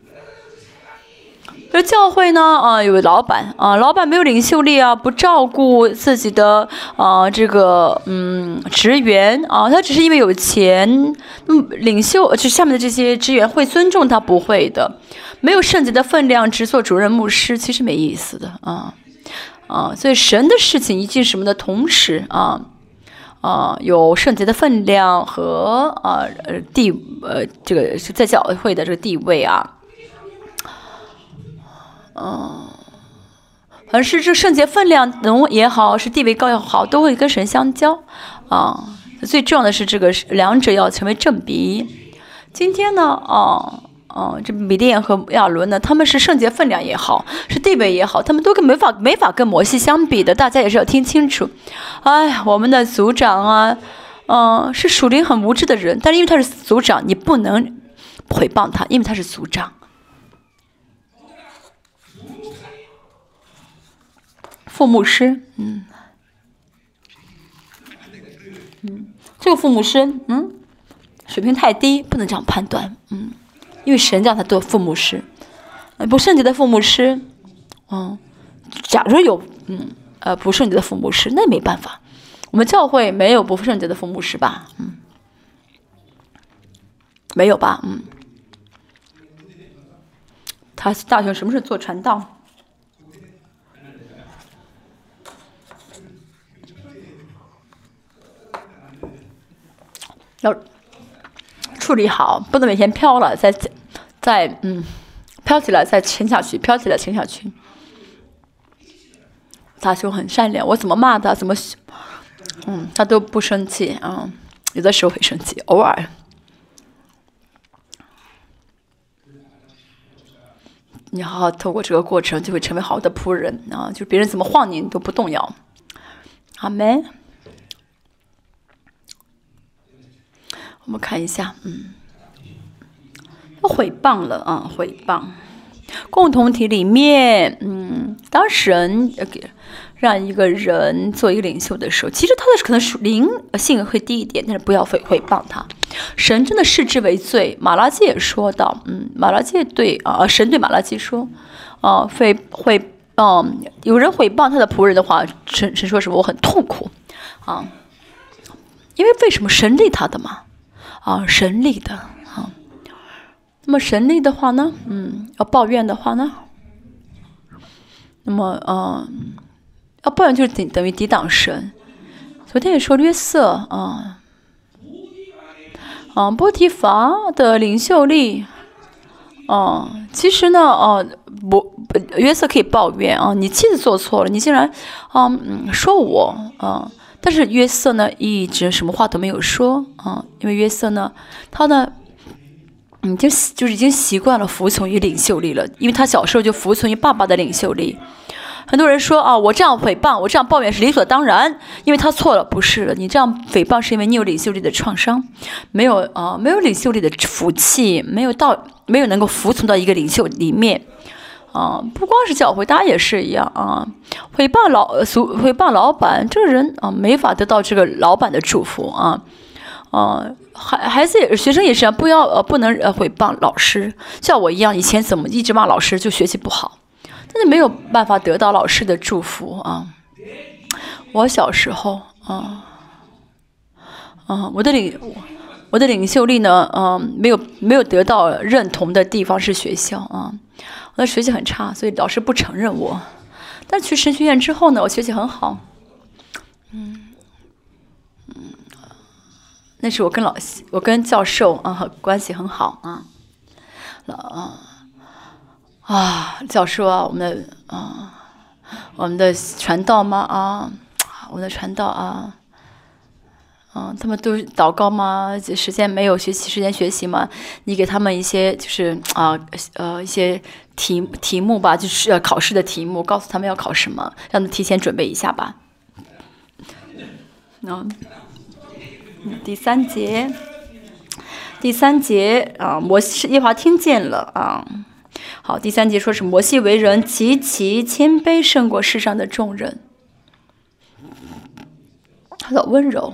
而教会呢，啊，有老板啊，老板没有领袖力啊，不照顾自己的啊这个嗯职员啊，他只是因为有钱，嗯，领袖就下面的这些职员会尊重他，不会的，没有圣洁的分量，只做主任牧师，其实没意思的啊。啊，所以神的事情一件什么的同时啊，啊，有圣洁的分量和啊呃地呃这个在教会的这个地位啊，嗯，反正是这圣洁分量能也好，是地位高也好，都会跟神相交啊。最重要的是这个两者要成为正比。今天呢，啊。哦，这米甸和亚伦呢？他们是圣洁分量也好，是地位也好，他们都跟没法没法跟摩西相比的。大家也是要听清楚。哎，我们的族长啊，嗯，是属灵很无知的人，但是因为他是族长，你不能诽谤他，因为他是族长。副牧师，嗯，嗯，这个副牧师，嗯，水平太低，不能这样判断，嗯。因为神叫他做父母师，不圣洁的父母师，嗯，假如有嗯呃不圣洁的父母师，那没办法，我们教会没有不圣洁的父母师吧？嗯，没有吧？嗯，他大学什么时候做传道？要。处理好，不能每天飘了，再再嗯，飘起来再沉下去，飘起来沉下去。大兄很善良，我怎么骂他，怎么嗯，他都不生气啊。有的时候会生气，偶尔。你好好透过这个过程，就会成为好的仆人啊！就别人怎么晃你，你都不动摇。阿门。我们看一下，嗯，毁谤了啊，毁谤。共同体里面，嗯，当神呃给让一个人做一个领袖的时候，其实他的可能是灵性会低一点，但是不要毁毁谤他。神真的视之为罪。马拉基也说到，嗯，马拉基对啊，神对马拉基说，啊，会会，嗯，有人毁谤他的仆人的话，神神说什么？我很痛苦，啊，因为为什么神立他的嘛？啊，神力的啊。那么神力的话呢，嗯，要抱怨的话呢，那么，嗯，要抱怨就是等等于抵挡神。昨天也说约瑟啊，啊，波提伐的领袖力，啊，其实呢，啊，不，约瑟可以抱怨啊，你妻子做错了，你竟然啊说我啊，但是约瑟呢一直什么话都没有说啊，因为约瑟呢，他呢。已经就是已经习惯了服从于领袖力了，因为他小时候就服从于爸爸的领袖力。很多人说啊，我这样诽谤，我这样抱怨是理所当然，因为他错了，不是了。你这样诽谤是因为你有领袖力的创伤，没有啊，没有领袖力的福气，没有到没有能够服从到一个领袖里面啊。不光是教会，大家也是一样啊。诽谤老俗，诽谤老板，这个人啊，没法得到这个老板的祝福啊。啊，孩孩子也，学生也是啊，不要呃，不能呃毁谤老师，像我一样，以前怎么一直骂老师就学习不好，但是没有办法得到老师的祝福啊。我小时候啊，啊，我的领我的领袖力呢，嗯，没有没有得到认同的地方是学校啊，我的学习很差，所以老师不承认我。但去神学院之后呢，我学习很好，嗯嗯。那是我跟老师，我跟教授啊关系很好啊，老啊啊教授啊，我们的啊我们的传道吗啊，我们的传道啊，嗯，他们都祷告吗？时间没有学习时间学习吗？你给他们一些就是啊呃一些题题目吧，就是要考试的题目，告诉他们要考什么，让他们提前准备一下吧。嗯。第三节，第三节啊，摩西耶华听见了啊。好，第三节说是摩西为人极其谦卑，胜过世上的众人，他的温柔。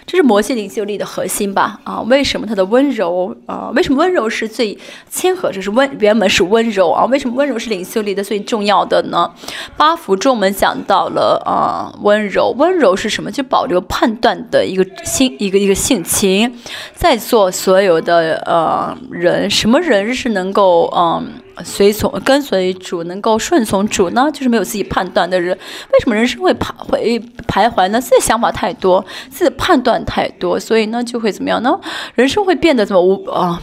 这是摩西领袖力的核心吧？啊，为什么他的温柔啊？为什么温柔是最谦和？这是温原本是温柔啊？为什么温柔是领袖力的最重要的呢？八福中我们讲到了啊，温柔，温柔是什么？就保留判断的一个心，一个一个性情，在座所有的呃人，什么人是能够嗯？随从跟随主，能够顺从主呢，就是没有自己判断的人。为什么人生会徘会徘徊呢？自己想法太多，自己判断太多，所以呢，就会怎么样呢？人生会变得怎么无啊？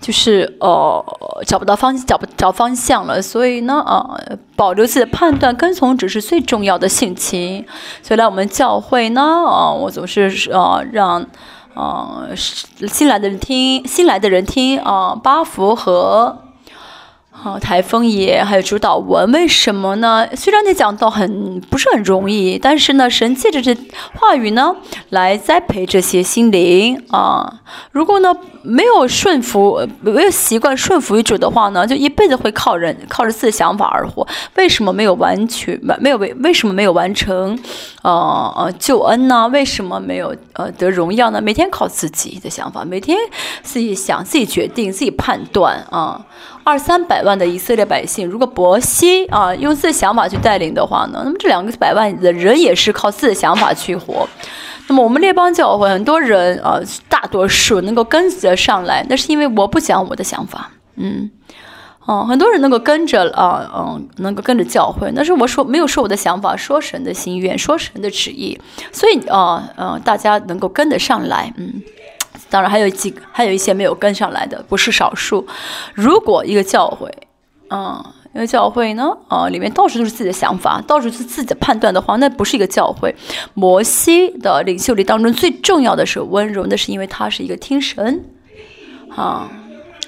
就是呃，找不到方找不找方向了。所以呢，啊，保留自己的判断，跟从只是最重要的性情。所以来我们教会呢，啊，我总是啊让。啊，新来的人听，新来的人听啊，八福和。好，台风也还有主导文，为什么呢？虽然你讲到很不是很容易，但是呢，神借着这话语呢，来栽培这些心灵啊。如果呢没有顺服，没有习惯顺服于主的话呢，就一辈子会靠人，靠着自己的想法而活。为什么没有完全完？没有为为什么没有完成？呃呃，救恩呢？为什么没有呃得荣耀呢？每天靠自己的想法，每天自己想，自己决定，自己判断啊。二三百万的以色列百姓，如果伯西啊用自己的想法去带领的话呢，那么这两个百万的人也是靠自己的想法去活。那么我们列邦教会很多人啊，大多数能够跟着上来，那是因为我不讲我的想法，嗯，哦，很多人能够跟着啊，嗯，能够跟着教会，那是我说没有说我的想法，说神的心愿，说神的旨意，所以啊，嗯，大家能够跟得上来，嗯。当然还有几个，还有一些没有跟上来的，不是少数。如果一个教会，嗯，一个教会呢，啊，里面到处都是自己的想法，到处是自己的判断的话，那不是一个教会。摩西的领袖里当中最重要的是温柔，那是因为他是一个听神啊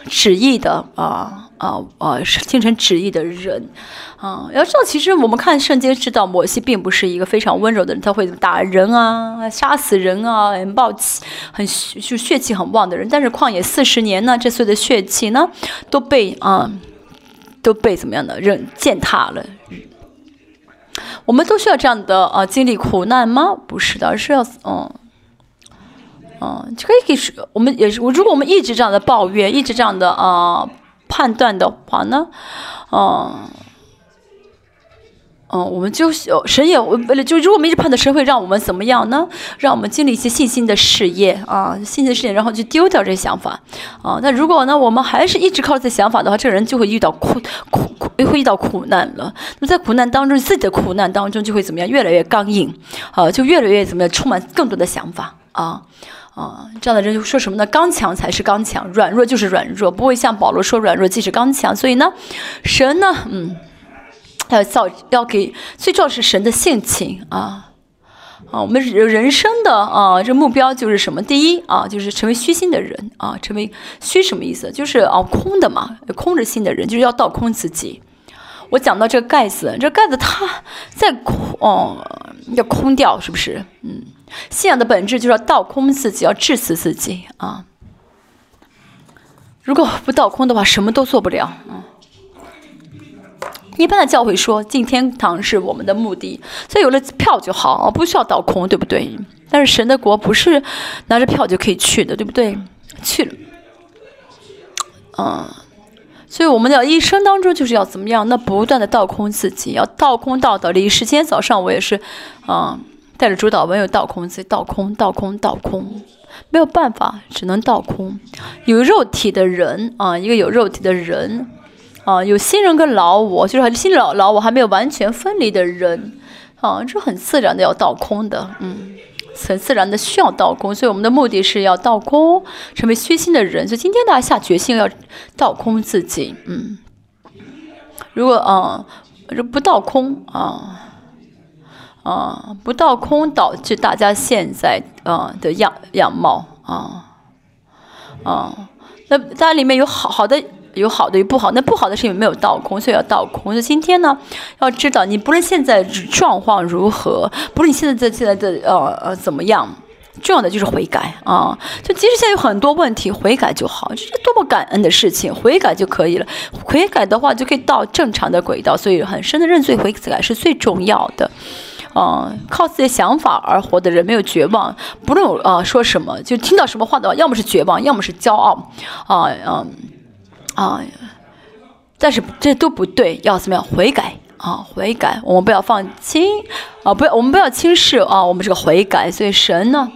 旨意的啊啊啊听成旨意的人，啊，要知道，其实我们看圣经知道，摩西并不是一个非常温柔的人，他会打人啊，杀死人啊，很暴气，很就血气很旺的人。但是旷野四十年呢，这所有的血气呢，都被啊，都被怎么样的人践踏了。我们都需要这样的啊经历苦难吗？不是的，而是要嗯。嗯，就可以给，我们也是。如果我们一直这样的抱怨，一直这样的啊判断的话呢，嗯，嗯，我们就神也为了就如果我们一直判断神会让我们怎么样呢？让我们经历一些信心的试验啊，信心的试验，然后就丢掉这些想法啊。那如果呢，我们还是一直靠这想法的话，这个人就会遇到苦苦苦，会遇到苦难了。那么在苦难当中，自己的苦难当中就会怎么样？越来越刚硬啊，就越来越怎么样？充满更多的想法啊。啊，这样的人就说什么呢？刚强才是刚强，软弱就是软弱，不会像保罗说软弱即是刚强。所以呢，神呢，嗯，要造，要给最重要是神的性情啊啊，我们人生的啊，这目标就是什么？第一啊，就是成为虚心的人啊，成为虚什么意思？就是啊，空的嘛，空着心的人，就是要倒空自己。我讲到这个盖子，这盖子它在空哦，要空掉，是不是？嗯。信仰的本质就是要倒空自己，要致死自己啊！如果不倒空的话，什么都做不了啊。一般的教会说进天堂是我们的目的，所以有了票就好啊，不需要倒空，对不对？但是神的国不是拿着票就可以去的，对不对？去了，嗯，所以我们的一生当中就是要怎么样？那不断的倒空自己，要倒空到的离时间早上我也是，啊。带着主导文有倒空自己，倒空，倒空，倒空，没有办法，只能倒空。有肉体的人啊，一个有肉体的人啊，有新人跟老我，就是新老老我还没有完全分离的人啊，这很自然的要倒空的，嗯，很自然的需要倒空。所以我们的目的是要倒空，成为虚心的人。所以今天大家下决心要倒空自己，嗯，如果啊，不倒空啊。啊，不倒空导致大家现在啊的样样貌啊啊，那当然里面有好好的，有好的有不好，那不好的是因为没有倒空，所以要倒空。那今天呢，要知道你不论现在状况如何，不论你现在在现在的呃呃怎么样，重要的就是悔改啊。就即使现在有很多问题，悔改就好，这是多么感恩的事情，悔改就可以了。悔改的话就可以到正常的轨道，所以很深的认罪悔改是最重要的。嗯，靠自己想法而活的人没有绝望，不论啊说什么，就听到什么话的话，要么是绝望，要么是骄傲，啊嗯啊，但是这都不对，要怎么样悔改啊？悔改，我们不要放轻啊，不要我们不要轻视啊，我们这个悔改，所以神呢。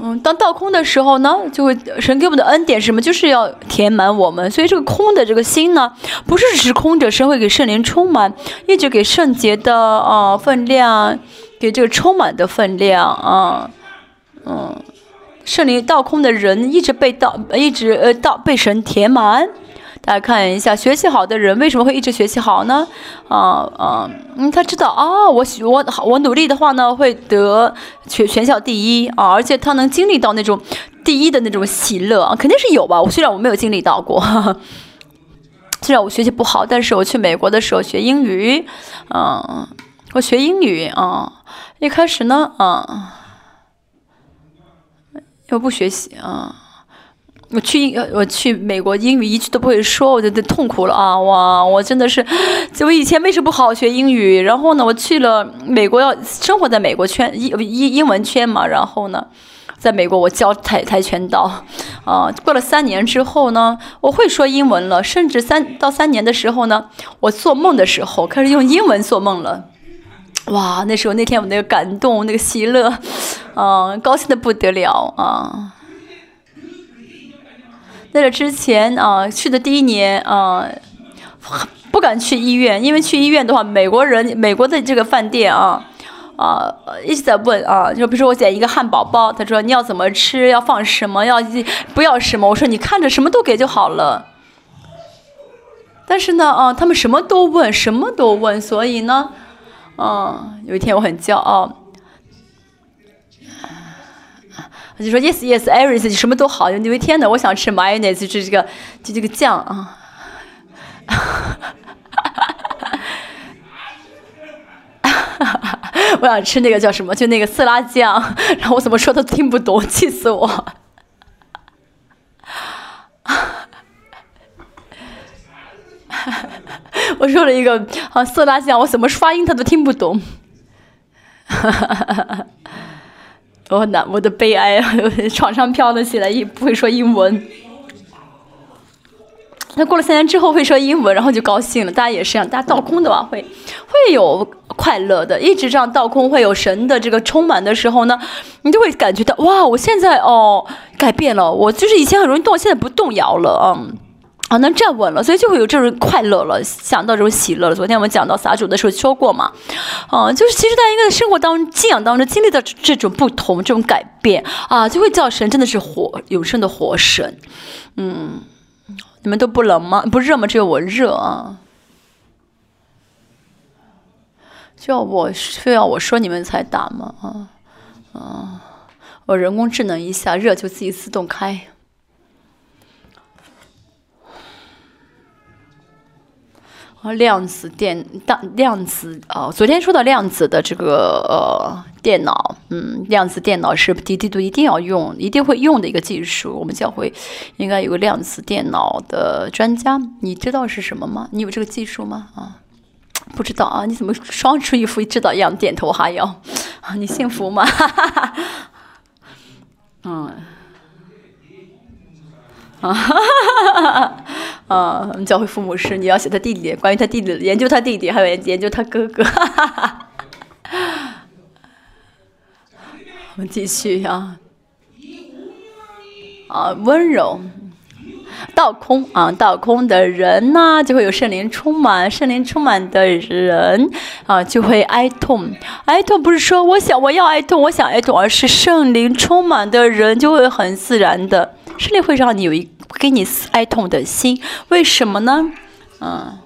嗯，当倒空的时候呢，就会神给我们的恩典是什么？就是要填满我们。所以这个空的这个心呢，不是只空着，神会给圣灵充满，一直给圣洁的啊分量，给这个充满的分量啊，嗯，圣灵倒空的人一直被倒，一直呃倒被神填满。大家看一下，学习好的人为什么会一直学习好呢？啊啊，嗯，他知道啊，我我我努力的话呢，会得全全校第一啊，而且他能经历到那种第一的那种喜乐啊，肯定是有吧。我虽然我没有经历到过，<laughs> 虽然我学习不好，但是我去美国的时候学英语，嗯，我学英语啊，一开始呢，啊，又不学习啊。我去英，我去美国，英语一句都不会说，我就得痛苦了啊！哇，我真的是，就我以前为什么不好好学英语？然后呢，我去了美国，要生活在美国圈英英英文圈嘛。然后呢，在美国我教跆跆拳道，啊，过了三年之后呢，我会说英文了。甚至三到三年的时候呢，我做梦的时候开始用英文做梦了。哇，那时候那天我那个感动，那个喜乐，啊，高兴的不得了啊！在这之前啊，去的第一年啊，不敢去医院，因为去医院的话，美国人美国的这个饭店啊啊一直在问啊，就比如说我点一个汉堡包，他说你要怎么吃，要放什么，要不要什么？我说你看着什么都给就好了。但是呢，啊，他们什么都问，什么都问，所以呢，嗯，有一天我很骄傲。他就说 yes yes everything 什么都好。有一天呢，我想吃 mayonnaise，就这个就这个酱啊。<laughs> 我想吃那个叫什么？就那个色拉酱，然后我怎么说都听不懂，气死我！<laughs> 我说了一个啊色拉酱，我怎么发音他都听不懂。哈哈哈哈我难，我的悲哀，<laughs> 床上飘了起来，一不会说英文。那过了三年之后会说英文，然后就高兴了。大家也是这样，大家倒空的话会会有快乐的。一直这样倒空，会有神的这个充满的时候呢，你就会感觉到哇，我现在哦改变了，我就是以前很容易动，现在不动摇了，嗯，啊能站稳了，所以就会有这种快乐了，想到这种喜乐了。昨天我们讲到撒主的时候说过嘛，啊，就是其实大家应该在生活当中、信仰当中经历到这种不同、这种改变啊，就会叫神真的是活永生的活神，嗯。你们都不冷吗？不热吗？只有我热啊！就要我非要我说你们才打吗？啊啊！我人工智能一下热就自己自动开。量子电大量子啊，昨天说到量子的这个呃电脑，嗯，量子电脑是滴滴都一定要用，一定会用的一个技术。我们教会应该有个量子电脑的专家，你知道是什么吗？你有这个技术吗？啊，不知道啊？你怎么双出一副知道一样点头哈腰？啊，你幸福吗？<laughs> 嗯。啊，哈哈哈哈啊！教会父母是你要写他弟弟，关于他弟弟研究他弟弟，还有研究他哥哥。哈哈哈我们继续啊，啊，温柔，倒空啊，倒空的人呢，就会有圣灵充满，圣灵充满的人啊，就会哀痛。哀痛不是说我想我要哀痛，我想哀痛，而是圣灵充满的人就会很自然的。圣灵会让你有一给你哀痛的心，为什么呢？嗯，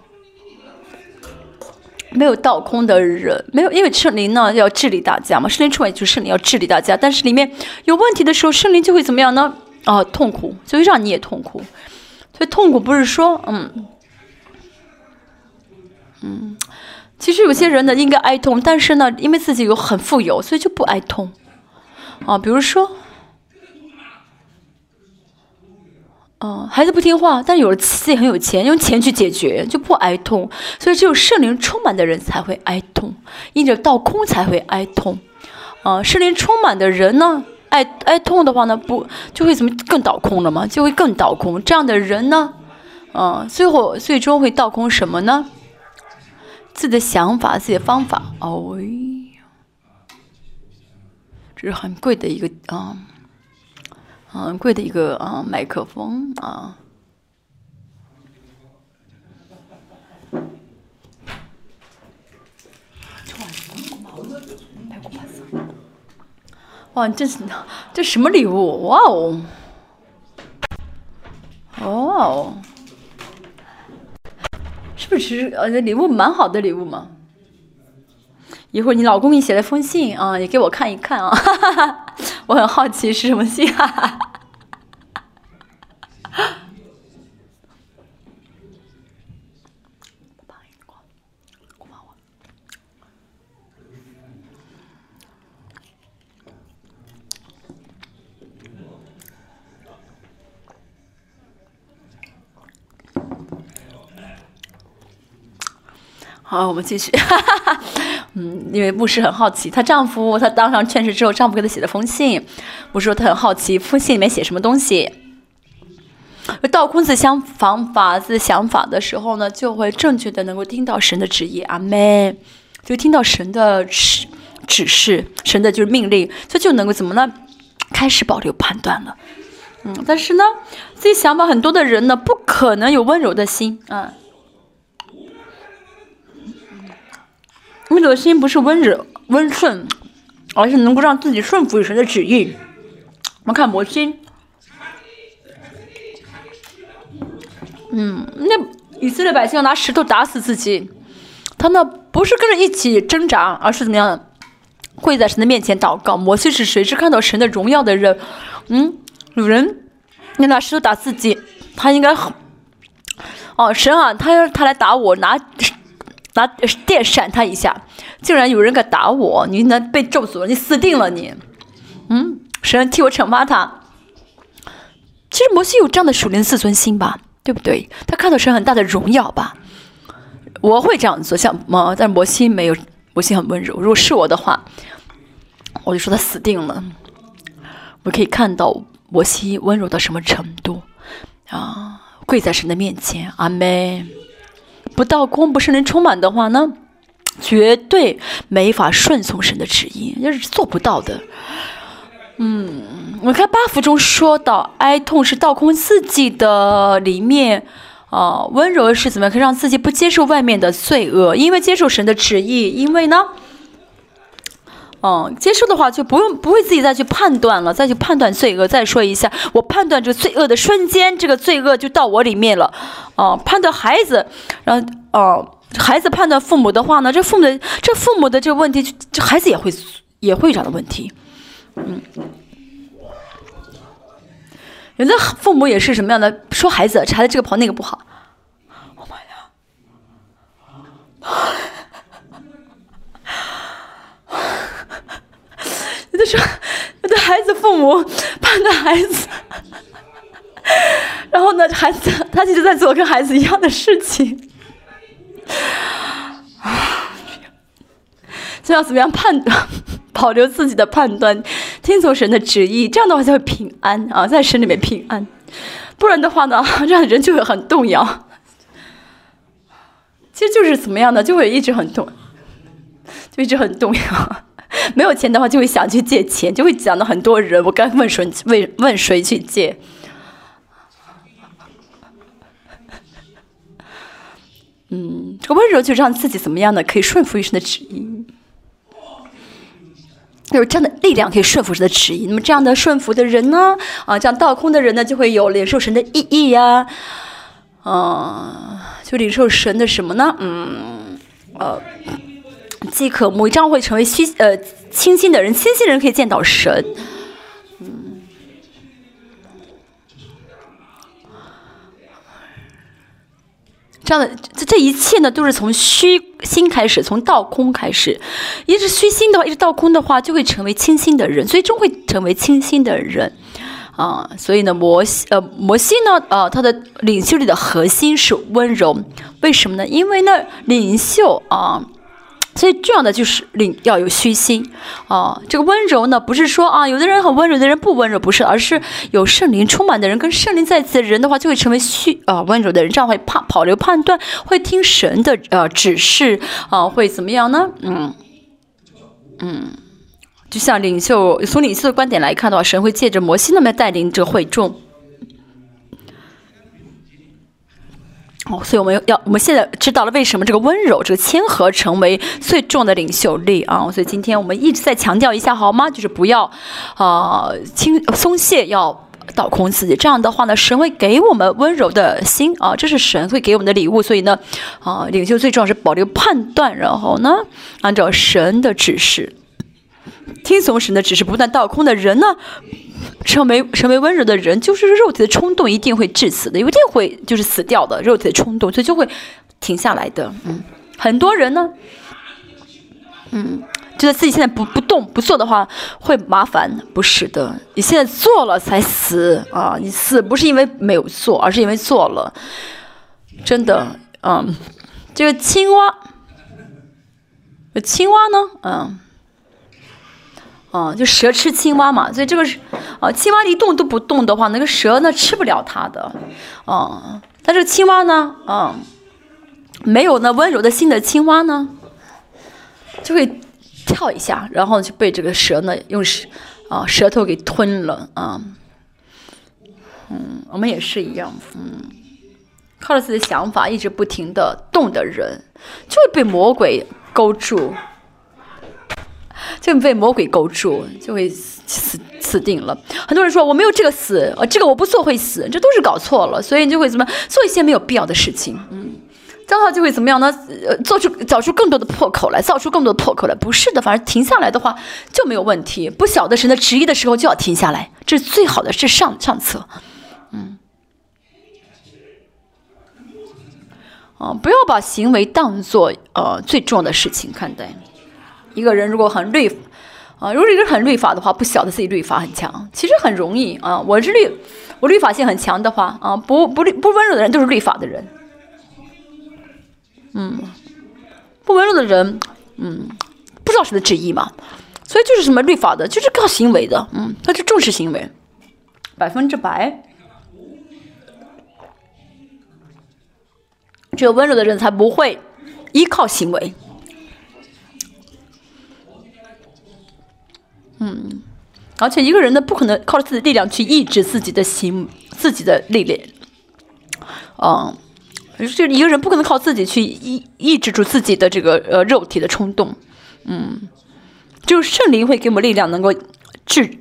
没有倒空的人，没有，因为圣灵呢要治理大家嘛，圣灵出来就是圣灵要治理大家，但是里面有问题的时候，圣灵就会怎么样呢？啊，痛苦，就会让你也痛苦。所以痛苦不是说，嗯，嗯，其实有些人呢应该哀痛，但是呢，因为自己有很富有，所以就不哀痛。啊，比如说。嗯，孩子不听话，但有了自己很有钱，用钱去解决就不哀痛。所以只有圣灵充满的人才会哀痛，因着倒空才会哀痛。啊，圣灵充满的人呢，哀哀痛的话呢，不就会怎么更倒空了吗？就会更倒空。这样的人呢，嗯，最后最终会倒空什么呢？自己的想法，自己的方法。哦，这是很贵的一个啊。很贵的一个啊麦克风啊，哇，这是这什么礼物？哇哦，哦，是不是呃这礼物蛮好的礼物嘛？一会儿你老公给你写了封信啊，也给我看一看啊，<laughs> 我很好奇是什么信啊。好，我们继续。<laughs> 嗯，因为牧师很好奇，她丈夫她当上劝世之后，丈夫给她写了封信，牧师说她很好奇，封信里面写什么东西。倒空自相方法自想法的时候呢，就会正确的能够听到神的旨意，阿门。就听到神的指指示，神的就是命令，这就能够怎么呢？开始保留判断了。嗯，但是呢，自己想法很多的人呢，不可能有温柔的心，嗯。温柔的心不是温柔温顺，而是能够让自己顺服于神的旨意。我们看摩西，嗯，那以色列百姓要拿石头打死自己，他呢不是跟着一起挣扎，而是怎么样？跪在神的面前祷告。摩西是谁？是看到神的荣耀的人。嗯，有人你拿石头打自己，他应该很哦，神啊，他要他来打我，拿拿电闪他一下，竟然有人敢打我，你能被咒诅了，你死定了你。嗯，神替我惩罚他。其实摩西有这样的属灵自尊心吧，对不对？他看到神很大的荣耀吧。我会这样做，像吗？但摩西没有，摩西很温柔。如果是我的话，我就说他死定了。我可以看到摩西温柔到什么程度啊？跪在神的面前，阿门。不到空不是能充满的话呢，绝对没法顺从神的旨意，就是做不到的。嗯，我看八福中说到，哀痛是倒空自己的里面。啊，温柔是怎么样可以让自己不接受外面的罪恶？因为接受神的旨意，因为呢，嗯，接受的话就不用不会自己再去判断了，再去判断罪恶。再说一下，我判断这个罪恶的瞬间，这个罪恶就到我里面了。哦，判断孩子，然后哦，孩子判断父母的话呢，这父母的这父母的这个问题，这孩子也会也会有这样的问题。嗯。有的父母也是什么样的？说孩子，孩子这个跑那个不好。Oh my god！有的说，<laughs> 我的孩子父母判断孩子，然后呢，孩子他一直在做跟孩子一样的事情。就要怎么样判断？保留自己的判断，听从神的旨意，这样的话才会平安啊，在神里面平安。不然的话呢，<laughs> 这样人就会很动摇。其实就是怎么样呢？就会一直很动，就一直很动摇。<laughs> 没有钱的话，就会想去借钱，就会讲到很多人，我该问谁？问问谁去借？嗯，这个温柔就让自己怎么样呢？可以顺服于神的旨意。有这样的力量可以顺服神的旨意，那么这样的顺服的人呢？啊，这样倒空的人呢，就会有领受神的意义呀，啊，就领受神的什么呢？嗯，呃，即可，魔杖会成为虚呃清新的人，清新人可以见到神。嗯这样的这这一切呢，都是从虚心开始，从倒空开始。一直虚心的话，一直倒空的话，就会成为清心的人，最终会成为清心的人啊。所以呢，摩西呃摩西呢呃他的领袖力的核心是温柔，为什么呢？因为呢领袖啊。最重要的就是领要有虚心啊，这个温柔呢，不是说啊，有的人很温柔，有的人不温柔，不是，而是有圣灵充满的人，跟圣灵在一起的人的话，就会成为虚啊温柔的人，这样会判保留判断，会听神的呃指示啊，会怎么样呢？嗯嗯，就像领袖从领袖的观点来看的话，神会借着摩西那么带领这会众。哦，所以我们要，我们现在知道了为什么这个温柔、这个谦和成为最重的领袖力啊！所以今天我们一直在强调一下，好吗？就是不要啊轻松懈，要倒空自己。这样的话呢，神会给我们温柔的心啊，这是神会给我们的礼物。所以呢，啊，领袖最重要是保留判断，然后呢，按照神的指示，听从神的指示，不断倒空的人呢。成为成为温柔的人，就是肉体的冲动一定会致死的，一定会就是死掉的肉体的冲动，所以就会停下来的。嗯，很多人呢，嗯，觉得自己现在不不动不做的话会麻烦，不是的，你现在做了才死啊！你死不是因为没有做，而是因为做了。真的，嗯，这个青蛙，青蛙呢，嗯。啊，就蛇吃青蛙嘛，所以这个是，啊，青蛙一动都不动的话，那个蛇呢吃不了它的，啊，但是青蛙呢，啊，没有那温柔的心的青蛙呢，就会跳一下，然后就被这个蛇呢用舌，啊，舌头给吞了，啊，嗯，我们也是一样，嗯，靠着自己的想法一直不停的动的人，就会被魔鬼勾住。就被魔鬼勾住，就会死死定了。很多人说我没有这个死，呃，这个我不做会死，这都是搞错了。所以你就会怎么做一些没有必要的事情，嗯，这样的话就会怎么样呢？呃，做出找出更多的破口来，造出更多的破口来。不是的，反正停下来的话就没有问题。不晓得神的旨意的时候就要停下来，这是最好的，是上上策。嗯，哦，不要把行为当做呃最重要的事情看待。一个人如果很律啊，如果一个人很律法的话，不晓得自己律法很强，其实很容易啊。我是律，我律法性很强的话啊，不不不温柔的人都是律法的人。嗯，不温柔的人，嗯，不知道什么旨意嘛，所以就是什么律法的，就是靠行为的，嗯，他就重视行为，百分之百。只有温柔的人才不会依靠行为，嗯，而且一个人呢，不可能靠自己的力量去抑制自己的行，自己的力量，嗯。就一个人不可能靠自己去抑抑制住自己的这个呃肉体的冲动，嗯，就圣灵会给我们力量，能够制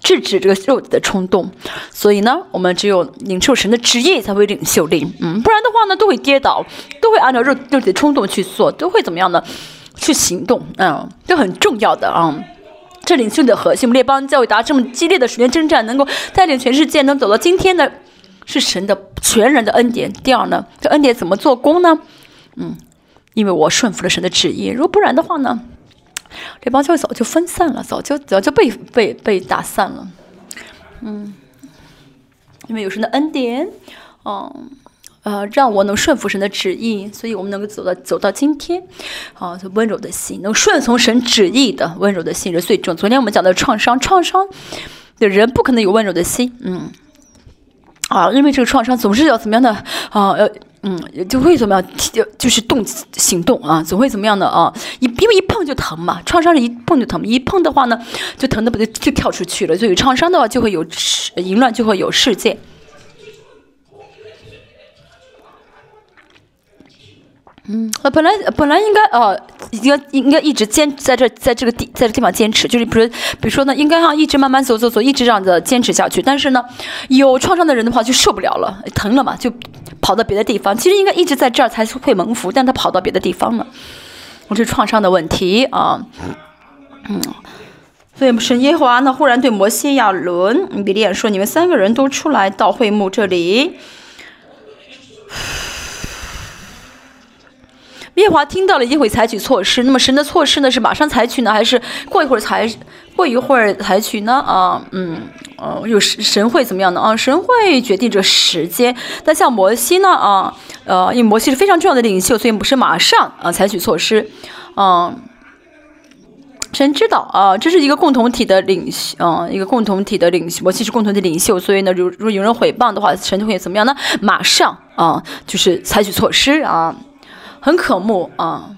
制止这个肉体的冲动。所以呢，我们只有领受神的旨意，才会领袖令，嗯，不然的话呢，都会跌倒，都会按照肉肉体的冲动去做，都会怎么样呢？去行动，嗯，这很重要的啊。这领袖的核心，我们列邦教会打这么激烈的时间征战，能够带领全世界能走到今天的。是神的全然的恩典。第二呢，这恩典怎么做工呢？嗯，因为我顺服了神的旨意。如果不然的话呢，这帮教会早就分散了，早就早就被被被打散了。嗯，因为有神的恩典，嗯呃，让我能顺服神的旨意，所以我们能够走到走到今天。啊，温柔的心，能顺从神旨意的温柔的心是最重。昨天我们讲的创伤，创伤的人不可能有温柔的心。嗯。啊，因为这个创伤总是要怎么样的啊？呃，嗯，就会怎么样，就就是动行动啊，总会怎么样的啊？一因为一碰就疼嘛，创伤是一碰就疼，一碰的话呢，就疼的不得就跳出去了。所以创伤的话，就会有淫乱，就会有事件。嗯，呃，本来本来应该呃，应该应该一直坚在这，在这个地，在这地方坚持，就是比如比如说呢，应该哈一直慢慢走走走，一直这样子坚持下去。但是呢，有创伤的人的话就受不了了，疼了嘛，就跑到别的地方。其实应该一直在这儿才会蒙福，但他跑到别的地方了，我是创伤的问题啊。嗯，所以神耶和华呢，忽然对摩西亚伦、比利亚说：“你们三个人都出来到会幕这里。”耶华听到了，一定会采取措施。那么神的措施呢？是马上采取呢，还是过一会儿才过一会儿采取呢？啊，嗯，呃，有神神会怎么样呢？啊，神会决定这时间。那像摩西呢？啊，呃，因为摩西是非常重要的领袖，所以不是马上啊采取措施。嗯，神知道啊，这是一个共同体的领袖，嗯，一个共同体的领袖。摩西是共同的领袖，所以呢，如如果有人毁谤的话，神就会怎么样呢？马上啊，就是采取措施啊。很渴慕啊，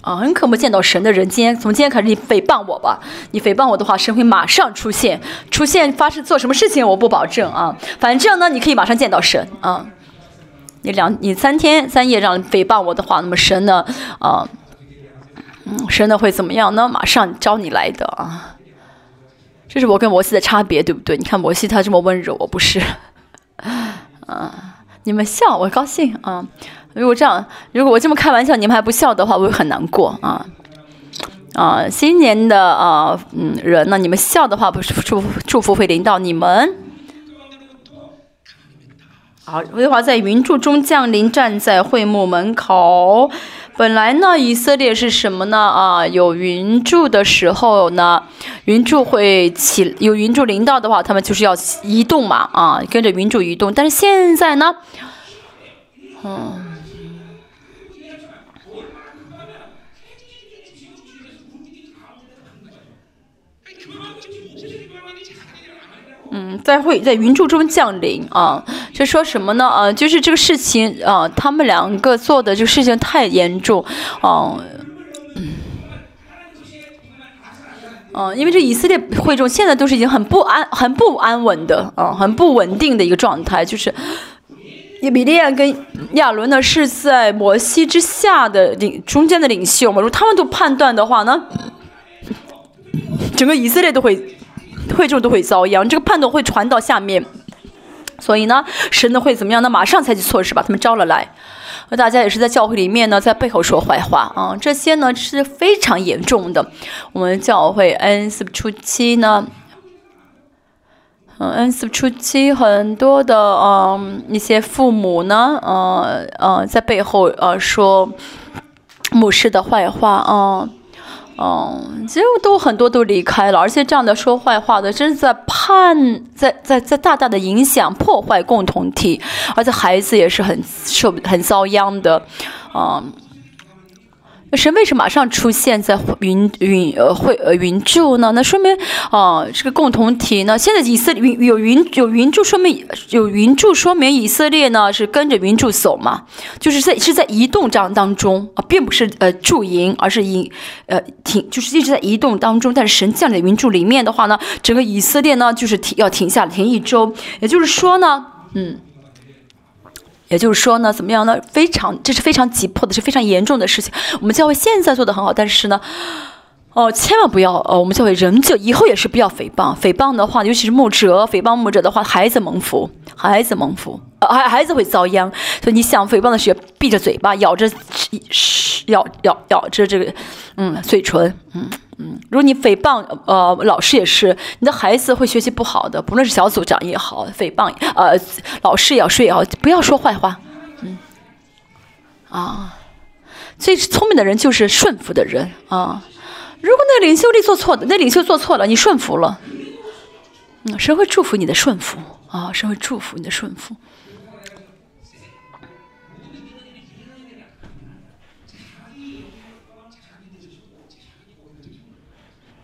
啊，很渴慕见到神的人。今天从今天开始，你诽谤我吧。你诽谤我的话，神会马上出现，出现发生做什么事情，我不保证啊。反正呢，你可以马上见到神啊。你两你三天三夜让诽谤我的话，那么神呢，啊，嗯，神呢会怎么样呢？马上招你来的啊。这是我跟摩西的差别，对不对？你看摩西他这么温柔，我不是。<laughs> 啊，你们笑，我高兴啊。如果这样，如果我这么开玩笑，你们还不笑的话，我会很难过啊啊！新年的啊，嗯，人呢，你们笑的话，不是祝福祝福会临到你们。好，威华在云柱中降临，站在会幕门口。本来呢，以色列是什么呢？啊，有云柱的时候呢，云柱会起，有云柱临到的话，他们就是要移动嘛，啊，跟着云柱移动。但是现在呢，嗯。嗯，在会在云柱中降临啊，就说什么呢？啊，就是这个事情啊，他们两个做的这个事情太严重，啊，嗯，因为这以色列会众现在都是已经很不安、很不安稳的啊，很不稳定的一个状态，就是以比利亚跟亚伦呢是在摩西之下的领中间的领袖嘛，如果他们都判断的话呢，整个以色列都会。会众都会遭殃，这个判断会传到下面，所以呢，神呢会怎么样呢？马上采取措施把他们招了来，大家也是在教会里面呢，在背后说坏话啊，这些呢是非常严重的。我们教会恩赐初期呢，嗯，恩赐初期很多的嗯一些父母呢，呃呃，在背后呃说牧师的坏话啊。嗯，其实都很多都离开了，而且这样的说坏话的，真是在判，在在在大大的影响破坏共同体，而且孩子也是很受很遭殃的，嗯。神为什么马上出现在云云呃会呃云柱呢？那说明啊，这个共同体呢，现在以色列云有云有云柱，说明有云柱，说明以色列呢是跟着云柱走嘛，就是在是在移动这样当中啊，并不是呃驻营，而是移呃停，就是一直在移动当中。但是神降临云柱里面的话呢，整个以色列呢就是停要停下停一周，也就是说呢，嗯。也就是说呢，怎么样呢？非常，这是非常急迫的，是非常严重的事情。我们教会现在做的很好，但是呢，哦，千万不要，呃，我们教会仍旧以后也是不要诽谤。诽谤的话，尤其是牧者，诽谤牧者的话，孩子蒙福，孩子蒙福，孩孩子会遭殃。所以你想诽谤的时候，闭着嘴巴，咬着，<laughs> 咬咬咬着这个，嗯，嘴唇，嗯。嗯，如果你诽谤，呃，老师也是，你的孩子会学习不好的，不论是小组长也好，诽谤，呃，老师也要说也好，不要说坏话，嗯，啊，最聪明的人就是顺服的人啊。如果那领袖力做错的，那领袖做错了，你顺服了，嗯，谁会祝福你的顺服啊？谁会祝福你的顺服？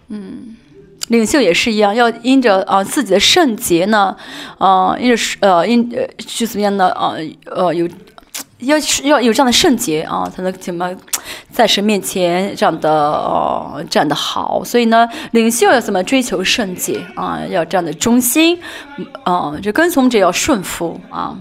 嗯，领袖也是一样，要因着啊自己的圣洁呢，啊，因着是呃因呃去怎么样的啊呃有，要要有这样的圣洁啊，才能怎么在神面前这样的呃站得好。所以呢，领袖要怎么追求圣洁啊？要这样的忠心，啊，这跟从者要顺服啊。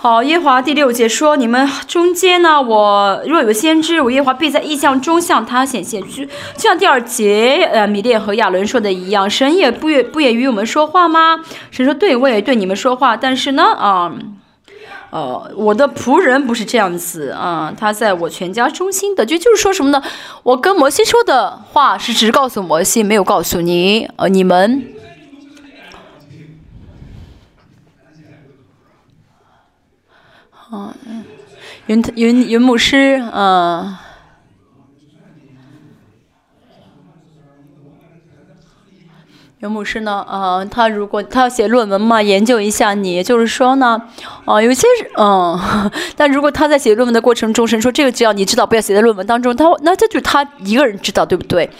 好，耶华第六节说：“你们中间呢，我若有先知，我耶华必在异象中向他显现。就就像第二节，呃，米甸和亚伦说的一样，神也不也不也与我们说话吗？神说：对，我也对你们说话。但是呢，啊，呃，我的仆人不是这样子啊，他在我全家中心的，就就是说什么呢？我跟摩西说的话是只告诉摩西，没有告诉你，呃，你们。”嗯，云云云牧师，嗯，云牧师呢？呃，他如果他要写论文嘛，研究一下你，就是说呢，哦，有些是，嗯，<laughs> 但如果他在写论文的过程中，神说这个只要你知道，不要写在论文当中，他那这就是他一个人知道，对不对？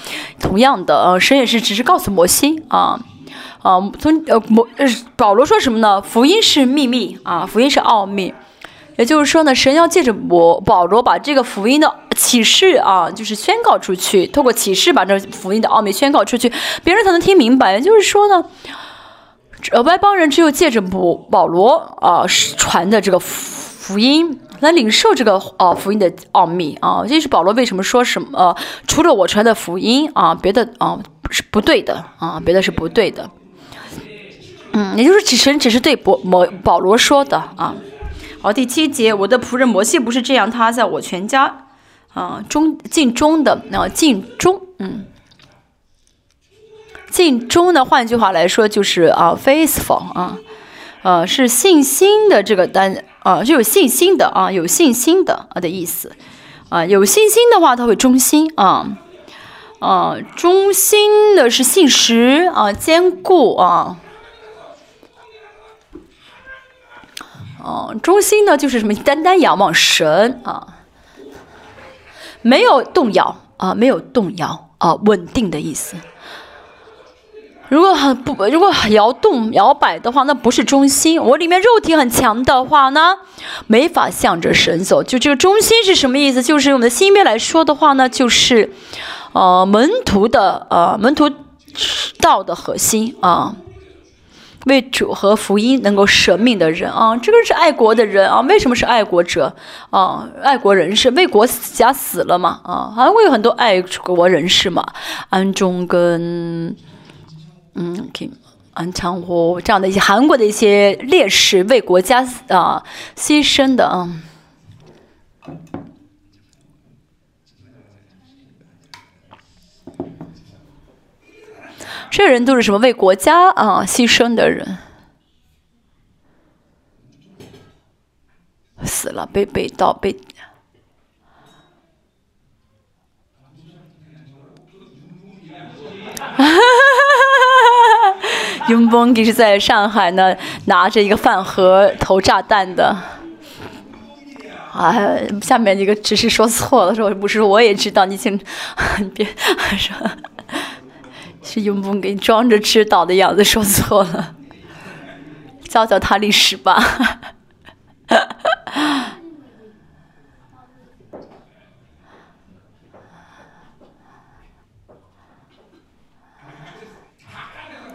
同样的，呃，神也是只是告诉摩西啊，啊，从呃摩呃保罗说什么呢？福音是秘密啊，福音是奥秘。也就是说呢，神要借着我保罗把这个福音的启示啊，就是宣告出去，透过启示把这福音的奥秘宣告出去，别人才能听明白。也就是说呢，呃，外邦人只有借着保保罗啊传的这个福音来领受这个啊福音的奥秘啊。这是保罗为什么说什么？除了我传的福音啊，别的啊是不对的啊，别的是不对的。嗯，也就是只神只是对保保保罗说的啊。好，第七节，我的仆人摩西不是这样，他在我全家，啊，中尽忠的，啊，尽忠，嗯，尽忠的，换句话来说就是啊，faithful，啊，呃，是信心的这个单，啊，是有信心的啊，有信心的啊的意思，啊，有信心的话他会忠心啊，啊，忠心的是信实啊，坚固啊。哦，中心呢就是什么？单单仰望神啊，没有动摇啊，没有动摇啊，稳定的意思。如果很不，如果摇动摇摆的话，那不是中心。我里面肉体很强的话呢，没法向着神走。就这个中心是什么意思？就是我们的心边来说的话呢，就是呃门徒的呃门徒道的核心啊。为主和福音能够舍命的人啊，这个是爱国的人啊。为什么是爱国者啊？爱国人士为国家死了嘛啊？韩国有很多爱国人士嘛？安中跟嗯，安昌湖这样的一些韩国的一些烈士为国家啊牺牲的啊。这人都是什么为国家啊牺牲的人？死了，被被盗，被。哈哈哈哈哈！永丰是在上海呢，拿着一个饭盒投炸弹的。啊，下面一个只是说错了，说不是，我也知道，你请，<laughs> 你别 <laughs> 说，是用不给你装着知道的样子，说错了，<laughs> 教教他历史吧。<laughs>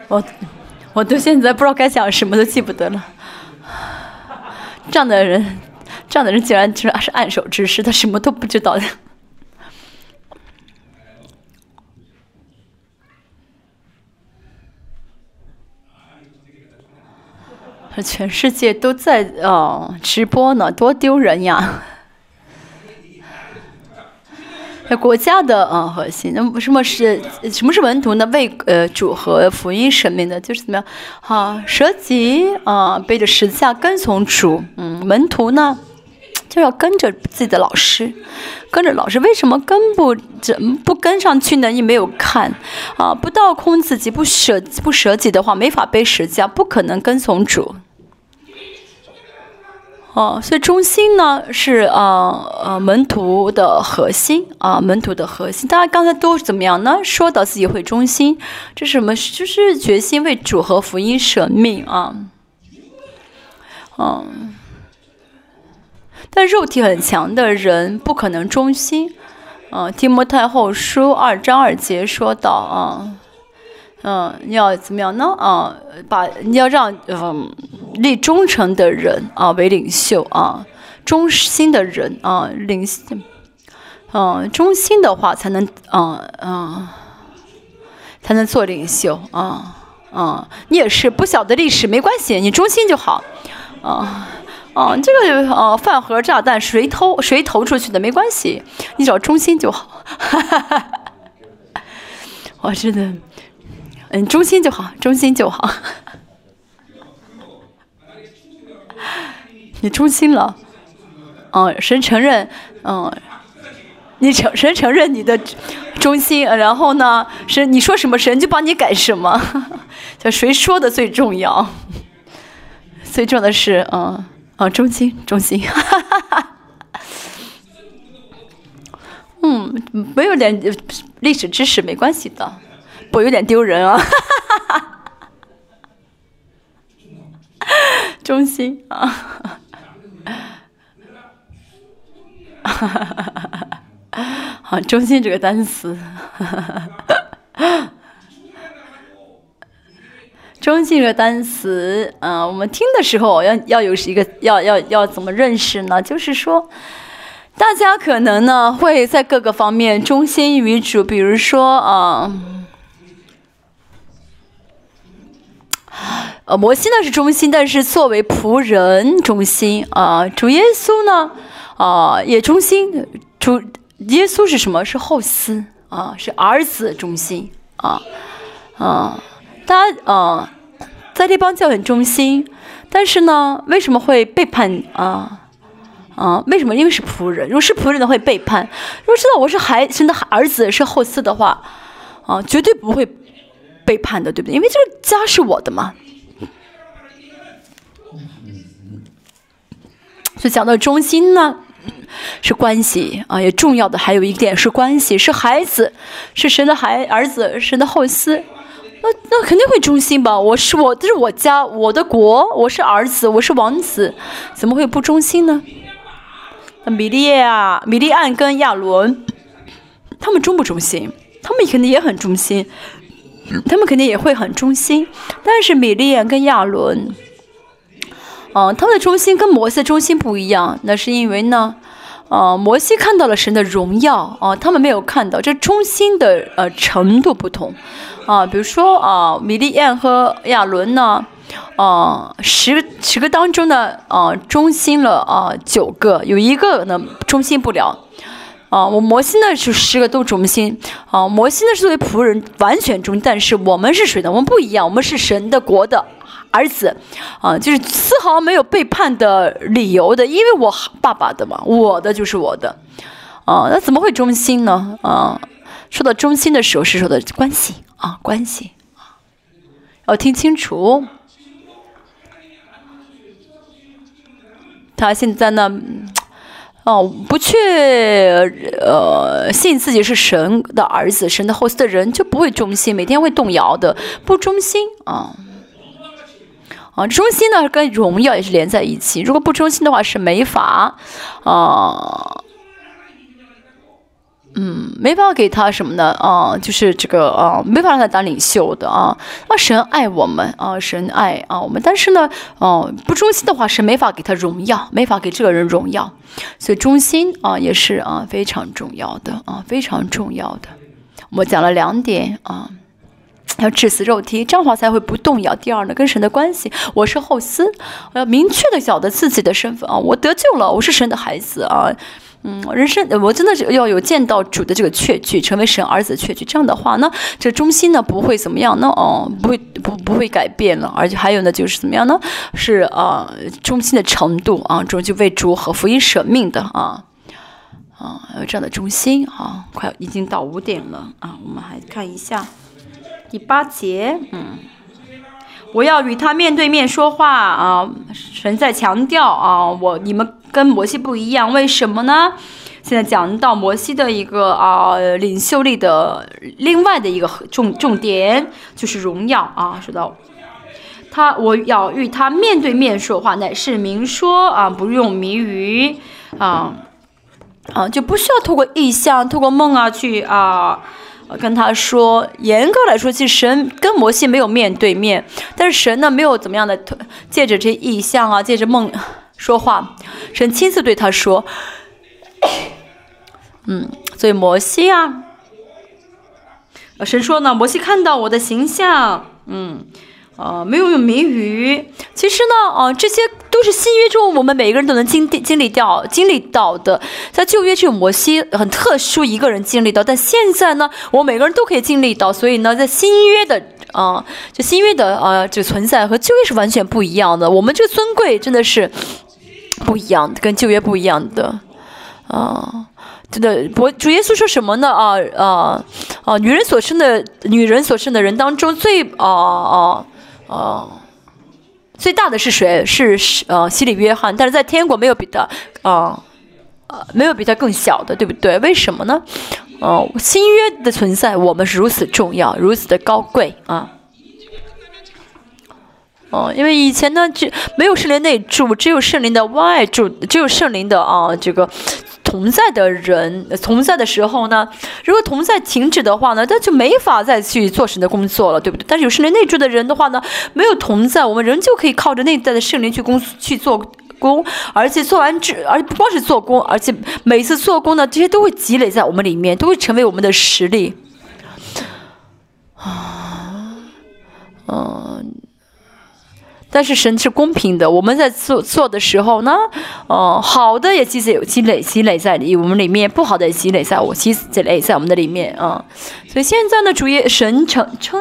我，我到现在不知道该讲什么，都记不得了。这样的人，这样的人竟然竟然是暗手之师，他什么都不知道的。全世界都在哦直播呢，多丢人呀！<laughs> 那国家的啊核心，那什么是什么是门徒呢？为呃主和福音生命的，就是怎么样？啊，舍己啊，背着十字架跟从主。嗯，门徒呢就要跟着自己的老师，跟着老师。为什么跟不怎不跟上去呢？你没有看啊，不倒空自己，不舍不舍己的话，没法背十字架，不可能跟从主。哦，所以中心呢是啊呃门徒的核心啊门徒的核心，大家刚才都怎么样呢？说到自己会中心，这是什么？就是决心为主和福音舍命啊，嗯，但肉体很强的人不可能忠心，嗯，提摩太后书二章二节说到啊。嗯，你要怎么样呢？啊，把你要让嗯立忠诚的人啊为领袖啊，忠心的人啊领，嗯，忠心的话才能啊啊才能做领袖啊啊！你也是不晓得历史没关系，你忠心就好啊啊！这个呃饭盒炸弹谁偷谁投出去的没关系，你只要忠心就好。哈哈哈！我真的。嗯，忠心就好，忠心就好。<laughs> 你忠心了，嗯，神承认，嗯，你承神承认你的忠心，然后呢，神你说什么，神就帮你改什么。<laughs> 就谁说的最重要？最重要的是，嗯，啊，忠心，忠心。<laughs> 嗯，没有点历史知识没关系的。我有点丢人啊，<laughs> 中心啊，哈 <laughs> 好，中心这个单词，<laughs> 中心这个单词，嗯，我们听的时候要要有一个要要要怎么认识呢？就是说，大家可能呢会在各个方面中心于主，比如说啊。呃，摩西呢是中心，但是作为仆人中心啊，主耶稣呢啊也中心，主耶稣是什么？是后嗣啊，是儿子中心啊啊，大家啊在这帮教很中心，但是呢为什么会背叛啊啊？为什么？因为是仆人，如果是仆人的会背叛，如果知道我是孩神的儿子是后嗣的话啊，绝对不会背叛的，对不对？因为这个家是我的嘛。所以讲到中心呢，是关系啊，也重要的还有一点是关系，是孩子，是神的孩儿子，神的后嗣，那那肯定会忠心吧？我是我，这是我家，我的国，我是儿子，我是王子，怎么会不忠心呢？那米利亚、米利安跟亚伦，他们忠不忠心？他们肯定也很忠心，他们肯定也会很忠心，但是米利安跟亚伦。哦，他们的中心跟摩西的中心不一样，那是因为呢，呃，摩西看到了神的荣耀啊，他们没有看到，这忠心的呃程度不同啊。比如说啊，米利亚和亚伦呢，啊，十十个当中呢，啊，忠心了啊九个，有一个呢忠心不了。啊，我摩西呢是十个都忠心，啊，摩西呢是作为仆人完全忠，但是我们是谁呢？我们不一样，我们是神的国的儿子，啊，就是丝毫没有背叛的理由的，因为我爸爸的嘛，我的就是我的，啊，那怎么会忠心呢？啊，说到忠心的时候是说的关系啊，关系啊，要听清楚，他现在呢？哦，不去呃信自己是神的儿子、神的后嗣的人，就不会忠心，每天会动摇的，不忠心啊啊！忠心呢，跟荣耀也是连在一起。如果不忠心的话，是没法啊。嗯，没法给他什么呢？啊，就是这个啊，没法让他当领袖的啊。啊，神爱我们啊，神爱啊我们，但是呢，哦，不忠心的话是没法给他荣耀，没法给这个人荣耀。所以忠心啊，也是啊非常重要的啊，非常重要的。我们讲了两点啊，要致死肉体，这样话才会不动摇。第二呢，跟神的关系，我是后嗣，我要明确的晓得自己的身份啊，我得救了，我是神的孩子啊。嗯，人生我真的是要有见到主的这个确据，成为神儿子的确据。这样的话呢，这忠心呢不会怎么样呢？哦，不会不不会改变了。而且还有呢，就是怎么样呢？是啊，忠心的程度啊，终究为主和福音舍命的啊啊，有这样的忠心啊。快已经到五点了啊，我们还看一下第八节。嗯，我要与他面对面说话啊。神在强调啊，我你们。跟摩西不一样，为什么呢？现在讲到摩西的一个啊领袖力的另外的一个重重点就是荣耀啊。说到他，我要与他面对面说话，乃是明说啊，不用谜语啊啊，就不需要透过意象、透过梦啊去啊跟他说。严格来说，其实神跟摩西没有面对面，但是神呢没有怎么样的借着这意象啊，借着梦。说话，神亲自对他说：“嗯，所以摩西啊，神说呢，摩西看到我的形象，嗯，呃，没有用谜语。其实呢，啊，这些都是新约中我们每个人都能经历经历掉、经历到的。在旧约只有摩西很特殊一个人经历到，但现在呢，我每个人都可以经历到。所以呢，在新约的啊，就新约的啊，就存在和旧约是完全不一样的。我们这个尊贵真的是。”不一样的，跟旧约不一样的，啊，真的，我主耶稣说什么呢？啊啊啊！女人所生的，女人所生的人当中最啊啊啊最大的是谁？是呃西里约翰，但是在天国没有比他啊呃没有比他更小的，对不对？为什么呢？哦，新约的存在，我们是如此重要，如此的高贵啊。哦，因为以前呢，就没有圣灵内住，只有圣灵的外住，只有圣灵的啊，这个同在的人同在的时候呢，如果同在停止的话呢，那就没法再去做神的工作了，对不对？但是有圣灵内住的人的话呢，没有同在，我们仍旧可以靠着内在的圣灵去工去做工，而且做完之，而且不光是做工，而且每次做工呢，这些都会积累在我们里面，都会成为我们的实力。啊，嗯。但是神是公平的，我们在做做的时候呢，哦，好的也积累积累积累在里我们里面，不好的也积累在我积累在我们的里面啊。所以现在呢，主耶神称称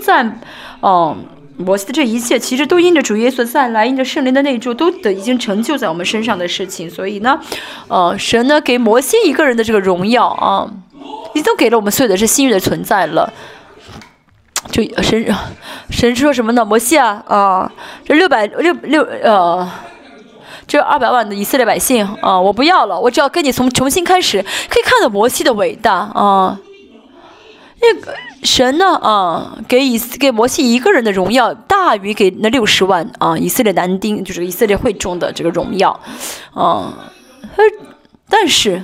赞，哦，摩西的这一切其实都因着主耶稣再来，因着圣灵的内住，都得已经成就在我们身上的事情。所以呢，呃，神呢给摩西一个人的这个荣耀啊，已经给了我们所有的这新约的存在了。<tsk> 就神 <sighs> 神说什么呢？摩西啊啊，这六百六六呃，这二百万的以色列百姓啊，我不要了，我只要跟你从重新开始。可以看到摩西的伟大啊，那个神呢啊，给以给摩西一个人的荣耀大于给那六十万啊以色列男丁，就是以色列会众的这个荣耀啊。但是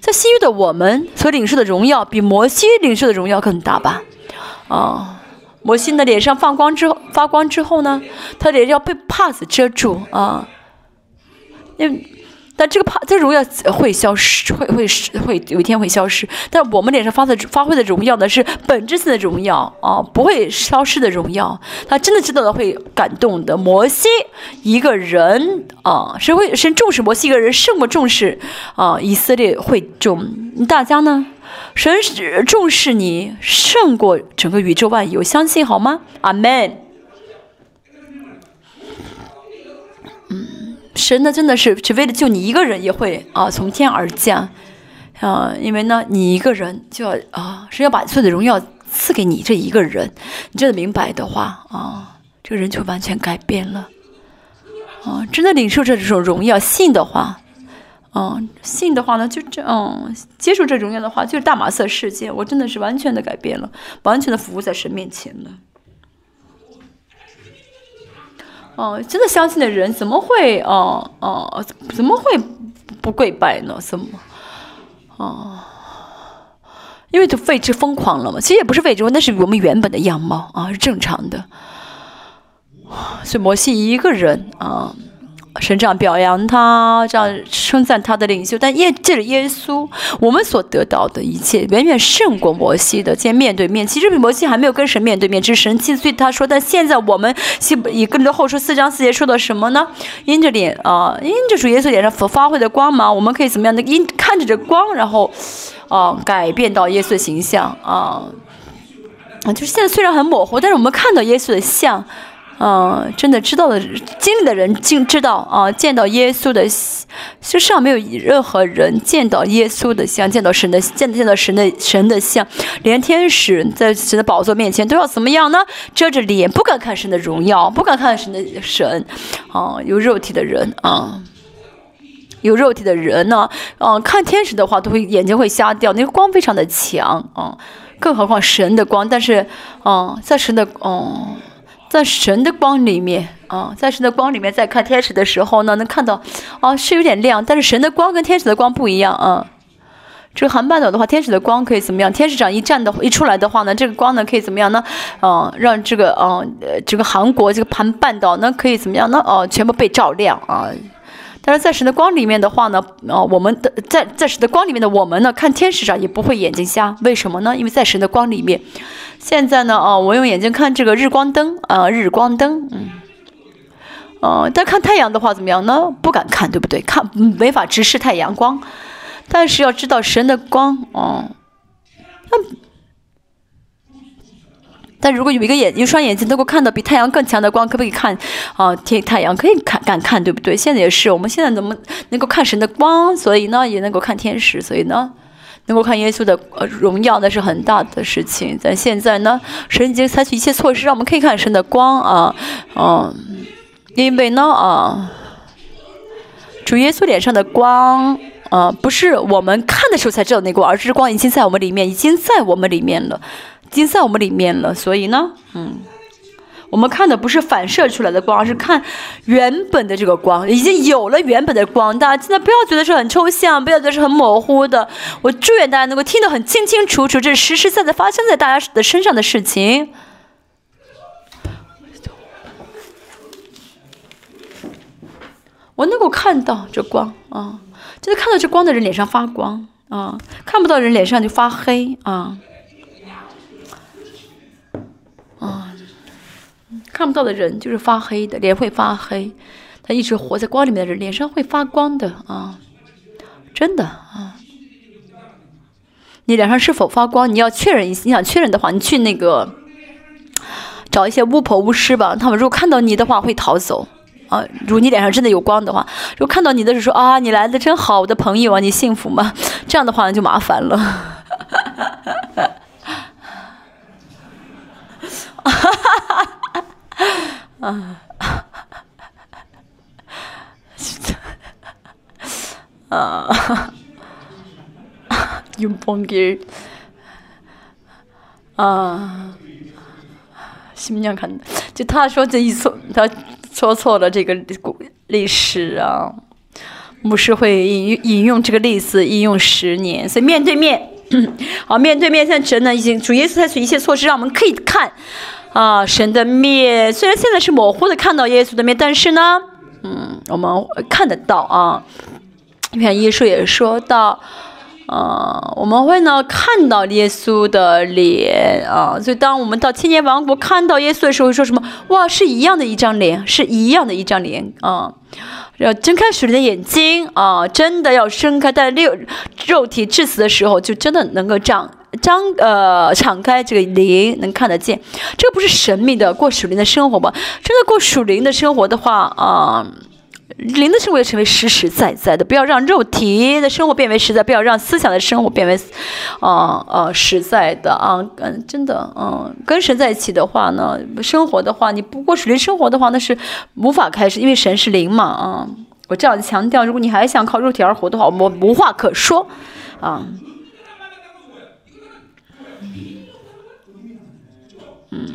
在西域的我们所领受的荣耀，比摩西领受的荣耀更大吧？哦，魔性的脸上放光之后，发光之后呢，他脸要被帕子遮住啊。因但这个怕，这荣耀会消失，会会会有一天会消失。但我们脸上发的发挥的荣耀呢，是本质性的荣耀啊，不会消失的荣耀。他真的知道的会感动的。摩西一个人啊，神会神重视摩西一个人，胜过重视啊以色列会众。大家呢，神重视你胜过整个宇宙万有，相信好吗？阿门。神呢，真的是只为了救你一个人，也会啊从天而降，啊，因为呢，你一个人就要啊，是要把所有的荣耀赐给你这一个人，你真的明白的话啊，这个人就完全改变了，啊，真的领受这种荣耀，信的话，嗯，信的话呢，就这，嗯，接受这荣耀的话，就是大马色世界，我真的是完全的改变了，完全的服务在神面前了。哦，真的相信的人怎么会哦哦怎么会不跪拜呢？怎么哦？因为就为之疯狂了嘛。其实也不是为之，那是我们原本的样貌啊，是正常的。所以摩西一个人啊。神这样表扬他，这样称赞他的领袖，但耶这是耶稣，我们所得到的一切远远胜过摩西的。见面对面，其实摩西还没有跟神面对面，只是神亲自对他说。但现在我们以更多后说四章四节说到什么呢？因着脸啊，因着主耶稣脸上所发挥的光芒，我们可以怎么样的？因看着这光，然后啊改变到耶稣的形象啊啊，就是现在虽然很模糊，但是我们看到耶稣的像。嗯，真的知道的经历的人，经知道啊，见到耶稣的，世上没有任何人见到耶稣的像，见到神的，见见到神的神的像，连天使在神的宝座面前都要怎么样呢？遮着脸，不敢看神的荣耀，不敢看神的神，啊，有肉体的人啊，有肉体的人呢，啊，看天使的话都会眼睛会瞎掉，那个光非常的强啊，更何况神的光，但是，嗯，在神的，嗯。在神的光里面啊，在神的光里面，在看天使的时候呢，能看到，啊，是有点亮，但是神的光跟天使的光不一样啊。这个韩半岛的话，天使的光可以怎么样？天使长一站的，一出来的话呢，这个光呢可以怎么样呢？嗯，让这个，嗯，这个韩国这个韩半岛呢可以怎么样呢？哦，全部被照亮啊。但是在神的光里面的话呢，啊，我们的在在神的光里面的我们呢，看天使上也不会眼睛瞎，为什么呢？因为在神的光里面。现在呢，啊，我用眼睛看这个日光灯，啊，日光灯，嗯，呃，但看太阳的话怎么样呢？不敢看，对不对？看没法直视太阳光，但是要知道神的光，哦，那，但如果有一个眼，一双眼睛能够看到比太阳更强的光，可不可以看？啊，天太阳可以看，敢看，对不对？现在也是，我们现在怎么能够看神的光？所以呢，也能够看天使，所以呢。能够看耶稣的呃荣耀，那是很大的事情。但现在呢，神已经采取一切措施，让我们可以看神的光啊，嗯，因为呢啊，主耶稣脸上的光啊，不是我们看的时候才知道那光，而是光已经在我们里面，已经在我们里面了，已经在我们里面了。所以呢，嗯。我们看的不是反射出来的光，而是看原本的这个光，已经有了原本的光。大家现在不要觉得是很抽象，不要觉得是很模糊的。我祝愿大家能够听得很清清楚楚，这是实实在在发生在大家的身上的事情。我能够看到这光啊，就是看到这光的人脸上发光啊，看不到人脸上就发黑啊。看不到的人就是发黑的，脸会发黑。他一直活在光里面的人，脸上会发光的啊，真的啊。你脸上是否发光？你要确认一下。你想确认的话，你去那个找一些巫婆巫师吧。他们如果看到你的话，会逃走啊。如果你脸上真的有光的话，如果看到你的时候说啊，你来的真好，我的朋友啊，你幸福吗？这样的话就麻烦了。哈哈哈。 아 <laughs>, 윤봉 길. 아, 10년 간. 就他说这一错，他说错了这个历史啊。牧师会引引用这个例子，引用十年，所以面对面，好，面对面，现在真的已经主耶稣采取一切措施，让我们可以看，啊，神的面虽然现在是模糊的看到耶稣的面，但是呢，嗯，我们看得到啊。你看耶稣也说到。啊，我们会呢看到耶稣的脸啊，所以当我们到千年王国看到耶稣的时候，说什么？哇，是一样的一张脸，是一样的一张脸啊！要睁开属灵的眼睛啊，真的要睁开，在六肉体致死的时候，就真的能够这样张呃敞开这个灵，能看得见。这不是神秘的过属灵的生活吧？真的过属灵的生活的话啊。灵的生活要成为实实在在的，不要让肉体的生活变为实在，不要让思想的生活变为，啊啊实在的啊，嗯，真的，嗯，跟神在一起的话呢，生活的话，你不过属灵生活的话，那是无法开始，因为神是灵嘛，啊，我这样强调，如果你还想靠肉体而活的话，我无话可说，啊，嗯。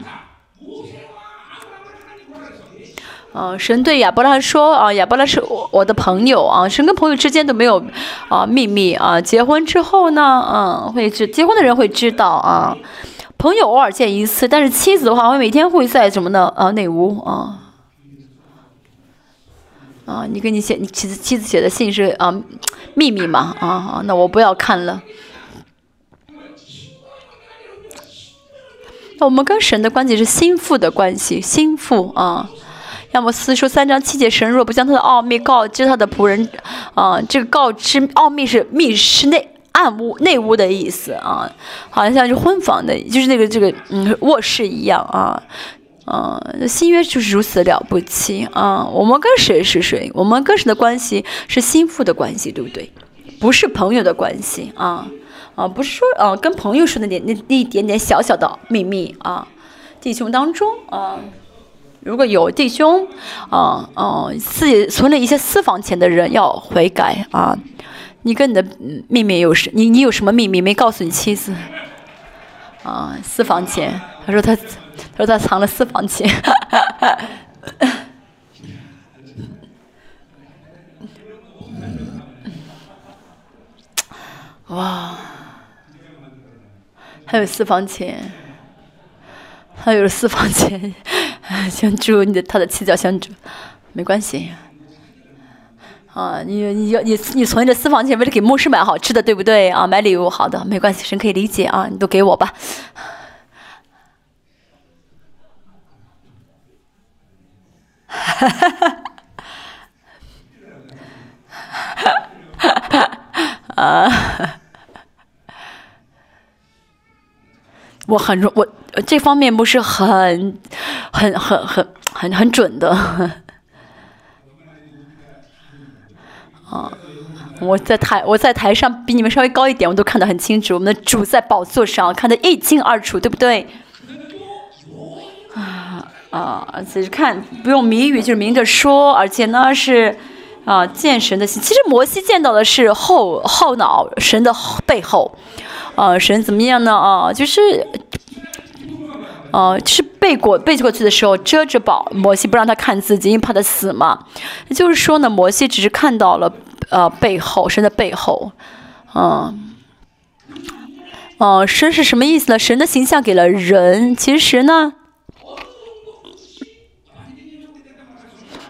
嗯，神对亚伯拉罕说啊，亚伯拉是我我的朋友啊，神跟朋友之间都没有啊秘密啊。结婚之后呢，嗯，会知结婚的人会知道啊。朋友偶尔见一次，但是妻子的话，我每天会在什么呢？啊，内屋啊。啊，你给你写你妻子妻子写的信是啊秘密嘛？啊啊，那我不要看了。我们跟神的关系是心腹的关系，心腹啊。要么四书三章七节，神若不将他的奥秘告知他的仆人，啊，这个告知奥秘是密室内暗屋内屋的意思啊，好像像是婚房的，就是那个这个嗯卧室一样啊，啊，新约就是如此了不起啊。我们跟谁是谁？我们跟谁的关系是心腹的关系，对不对？不是朋友的关系啊啊，不是说啊跟朋友说那那那一点点小小的秘密啊，弟兄当中啊。如果有弟兄，啊啊，自己存了一些私房钱的人要悔改啊！你跟你的秘密有什？你你有什么秘密没告诉你妻子？啊，私房钱，他说他，他说他藏了私房钱。<laughs> 哇，还有私房钱，还有私房钱。香猪，你的他的妻叫香猪，没关系。啊，你你要你你存着私房钱为了给牧师买好吃的，对不对？啊，买礼物，好的，没关系，神可以理解啊，你都给我吧。哈哈哈哈哈！啊。我很容我这方面不是很很很很很很准的，啊，我在台我在台上比你们稍微高一点，我都看得很清楚。我们的主在宝座上，看得一清二楚，对不对？啊啊，只是看不用谜语，就是明着说，而且呢是啊见神的心。其实摩西见到的是后后脑神的背后。啊，神怎么样呢？啊，就是，呃，是背过背过去的时候遮着宝摩西不让他看自己，因为怕他死嘛。也就是说呢，摩西只是看到了呃背后神的背后，嗯，哦，神是什么意思呢？神的形象给了人，其实呢，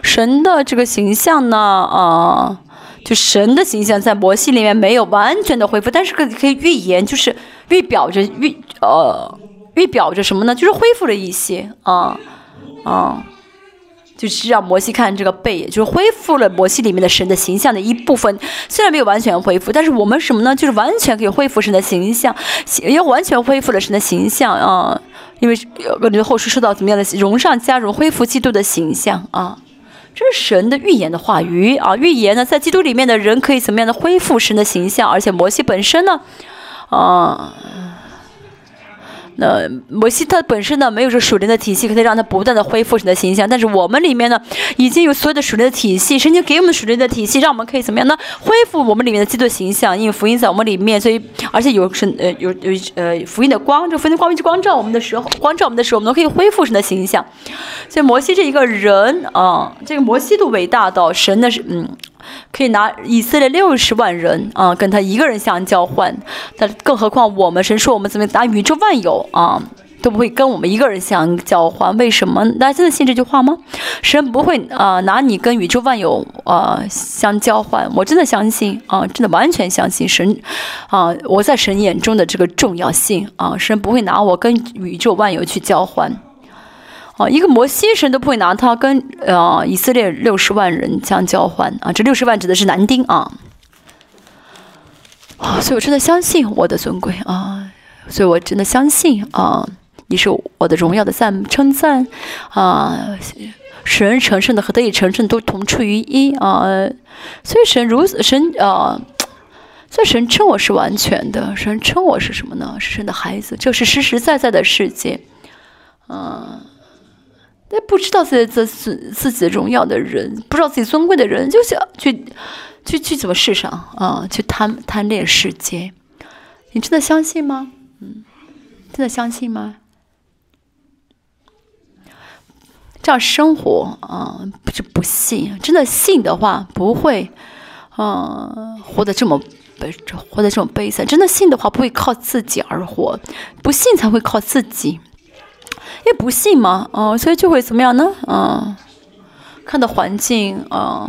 神的这个形象呢，啊。就神的形象在摩西里面没有完全的恢复，但是可可以预言，就是预表着预呃预表着什么呢？就是恢复了一些啊啊，就是让摩西看这个背，就是恢复了摩西里面的神的形象的一部分。虽然没有完全恢复，但是我们什么呢？就是完全可以恢复神的形象，也完全恢复了神的形象啊！因为有个后世受到怎么样的荣上加荣，恢复基督的形象啊。这是神的预言的话语啊！预言呢，在基督里面的人可以怎么样的恢复神的形象？而且摩西本身呢，啊。那摩西他本身呢没有这属灵的体系，可以让他不断的恢复神的形象。但是我们里面呢已经有所有的属灵的体系，神经给我们属灵的体系，让我们可以怎么样呢？恢复我们里面的基督形象，因为福音在我们里面，所以而且有神呃有有呃福音的光，这福音的光去光照我们的时候，光照我们的时候，我们都可以恢复神的形象。所以摩西这一个人啊，这个摩西都伟大到神的是嗯。可以拿以色列六十万人啊，跟他一个人相交换，但更何况我们神说我们怎么拿宇宙万有啊，都不会跟我们一个人相交换。为什么？大家真的信这句话吗？神不会啊拿你跟宇宙万有啊相交换。我真的相信啊，真的完全相信神啊，我在神眼中的这个重要性啊，神不会拿我跟宇宙万有去交换。啊，一个摩西神都不会拿他跟呃以色列六十万人相交换啊，这六十万指的是男丁啊。啊，所以我真的相信我的尊贵啊，所以我真的相信啊，你是我的荣耀的赞称赞啊，神成圣的和得以成圣都同出于一啊，所以神如此神啊，所以神称我是完全的，神称我是什么呢？是神的孩子，这是实实在在的世界，嗯，那不知道自己自自自己荣耀的人，不知道自己尊贵的人，就想去。去去怎么世上啊？去贪贪恋世界，你真的相信吗？嗯，真的相信吗？这样生活啊，不是不信。真的信的话，不会，嗯，活得这么悲，活得这么悲惨。真的信的话，不会靠自己而活，不信才会靠自己，不信嘛，哦，所以就会怎么样呢？嗯。看到环境，嗯，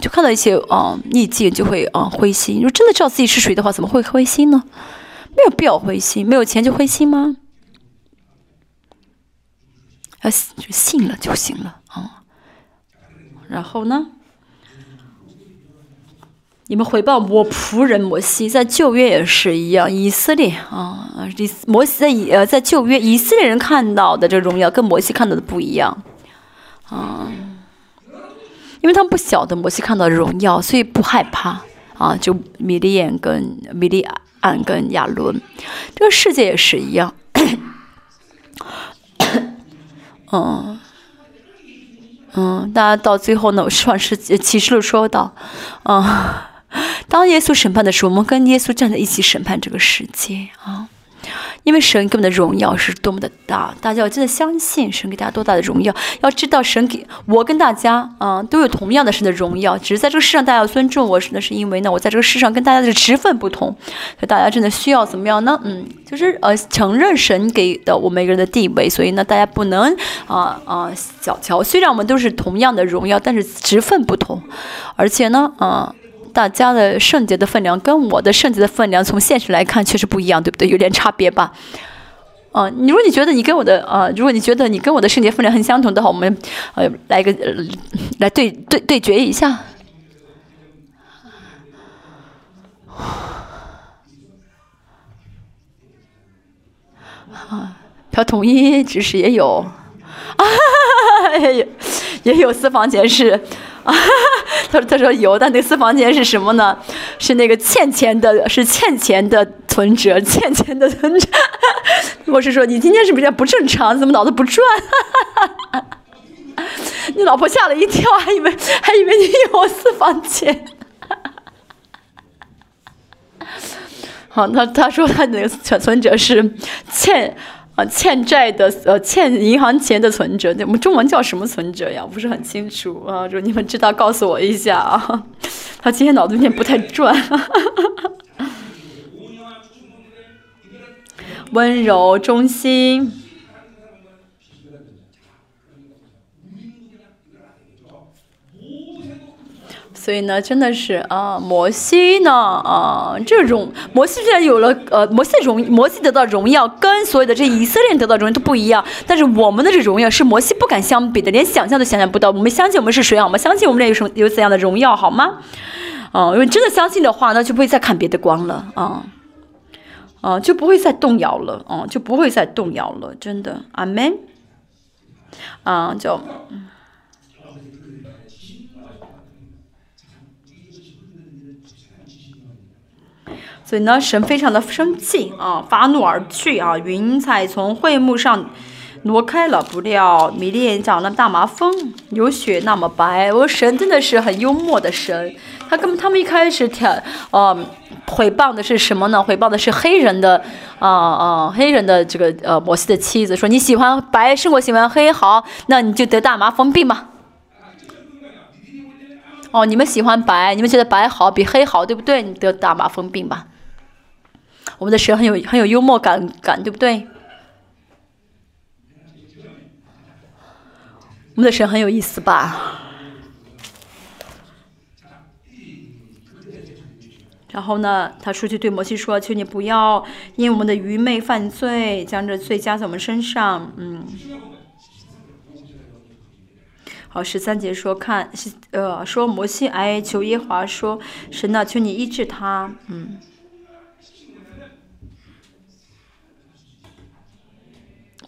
就看到一些啊逆境，就会啊灰心。如果真的知道自己是谁的话，怎么会灰心呢？没有必要灰心。没有钱就灰心吗？啊，就信了就行了啊。然后呢？你们回报我仆人摩西，在旧约也是一样，以色列啊，以摩西在呃在旧约以色列人看到的这荣耀，跟摩西看到的不一样，啊。因为他们不晓得摩西看到的荣耀，所以不害怕啊。就米利眼跟米利安跟亚伦，这个世界也是一样。<coughs> 嗯嗯，大家到最后呢，创世启示录说到，嗯，<laughs> 当耶稣审判的时候，我们跟耶稣站在一起审判这个世界啊。因为神给我们的荣耀是多么的大，大家要真的相信神给大家多大的荣耀。要知道神给我跟大家啊都有同样的神的荣耀，只是在这个世上大家要尊重我，那是因为呢我在这个世上跟大家的职分不同，所以大家真的需要怎么样呢？嗯，就是呃承认神给的我们一个人的地位，所以呢大家不能啊啊小瞧。虽然我们都是同样的荣耀，但是职分不同，而且呢啊。大家的圣洁的分量跟我的圣洁的分量，从现实来看确实不一样，对不对？有点差别吧？啊，如果你觉得你跟我的啊，如果你觉得你跟我的圣洁分量很相同的话，我们呃来个来对对对决一下。啊，朴统一只是也有，啊，<laughs> 也有也有私房钱是。<laughs> 他说：“他说有，但那个私房钱是什么呢？是那个欠钱的，是欠钱的存折，欠钱的存折。<laughs> 我是说，你今天是不是不正常？怎么脑子不转？<laughs> 你老婆吓了一跳，还以为还以为你有私房钱。好，他他说他那个存存折是欠。”啊，欠债的呃，欠银行钱的存折，我们中文叫什么存折呀？不是很清楚啊，就你们知道，告诉我一下啊。<laughs> 他今天脑子有点不太转。<laughs> 温柔忠心。所以呢，真的是啊，摩西呢啊，这种摩西虽然有了呃，摩西荣摩西得到荣耀，跟所有的这以色列人得到荣耀都不一样。但是我们的这荣耀是摩西不敢相比的，连想象都想象不到。我们相信我们是谁好吗？相信我们有什么有怎样的荣耀好吗？啊，因为真的相信的话，那就不会再看别的光了啊，啊，就不会再动摇了啊，就不会再动摇了。真的，阿门。啊，就。所以呢，神非常的生气啊，发怒而去啊，云彩从会幕上挪开了。不料米列长了大麻风，有雪那么白。我神真的是很幽默的神，他跟他们一开始挑呃毁谤的是什么呢？毁谤的是黑人的啊啊黑人的这个呃摩西的妻子，说你喜欢白胜过喜欢黑，好，那你就得大麻风病吧。哦，你们喜欢白，你们觉得白好比黑好，对不对？你得大麻风病吧。我们的神很有很有幽默感感，对不对？我们的神很有意思吧。然后呢，他出去对摩西说：「求你不要因为我们的愚昧犯罪，将这罪加在我们身上。」嗯，好，十三节说：「看，呃，说摩西哀求耶华，说神呐，求你医治他。」嗯。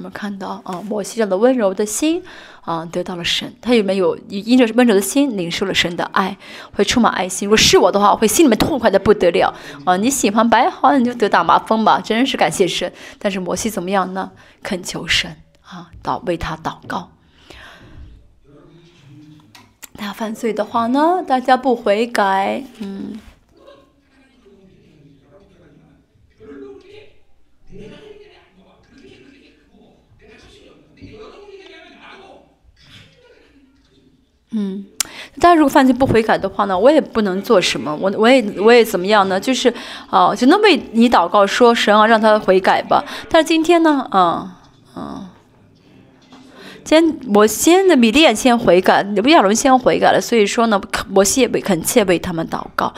我们看到啊，摩西这样的温柔的心啊，得到了神。他有没有因着温柔的心领受了神的爱，会充满爱心？如果是我的话，我会心里面痛快的不得了啊！你喜欢白，好，你就得打麻风吧，真是感谢神。但是摩西怎么样呢？恳求神啊，祷为他祷告。他犯罪的话呢，大家不悔改，嗯。嗯，但如果犯罪不悔改的话呢，我也不能做什么，我我也我也怎么样呢？就是啊，只能为你祷告，说神啊，让他悔改吧。但是今天呢，啊啊，先我先的米利亚先悔改，亚伦先悔改了，所以说呢，我也为恳切为他们祷告。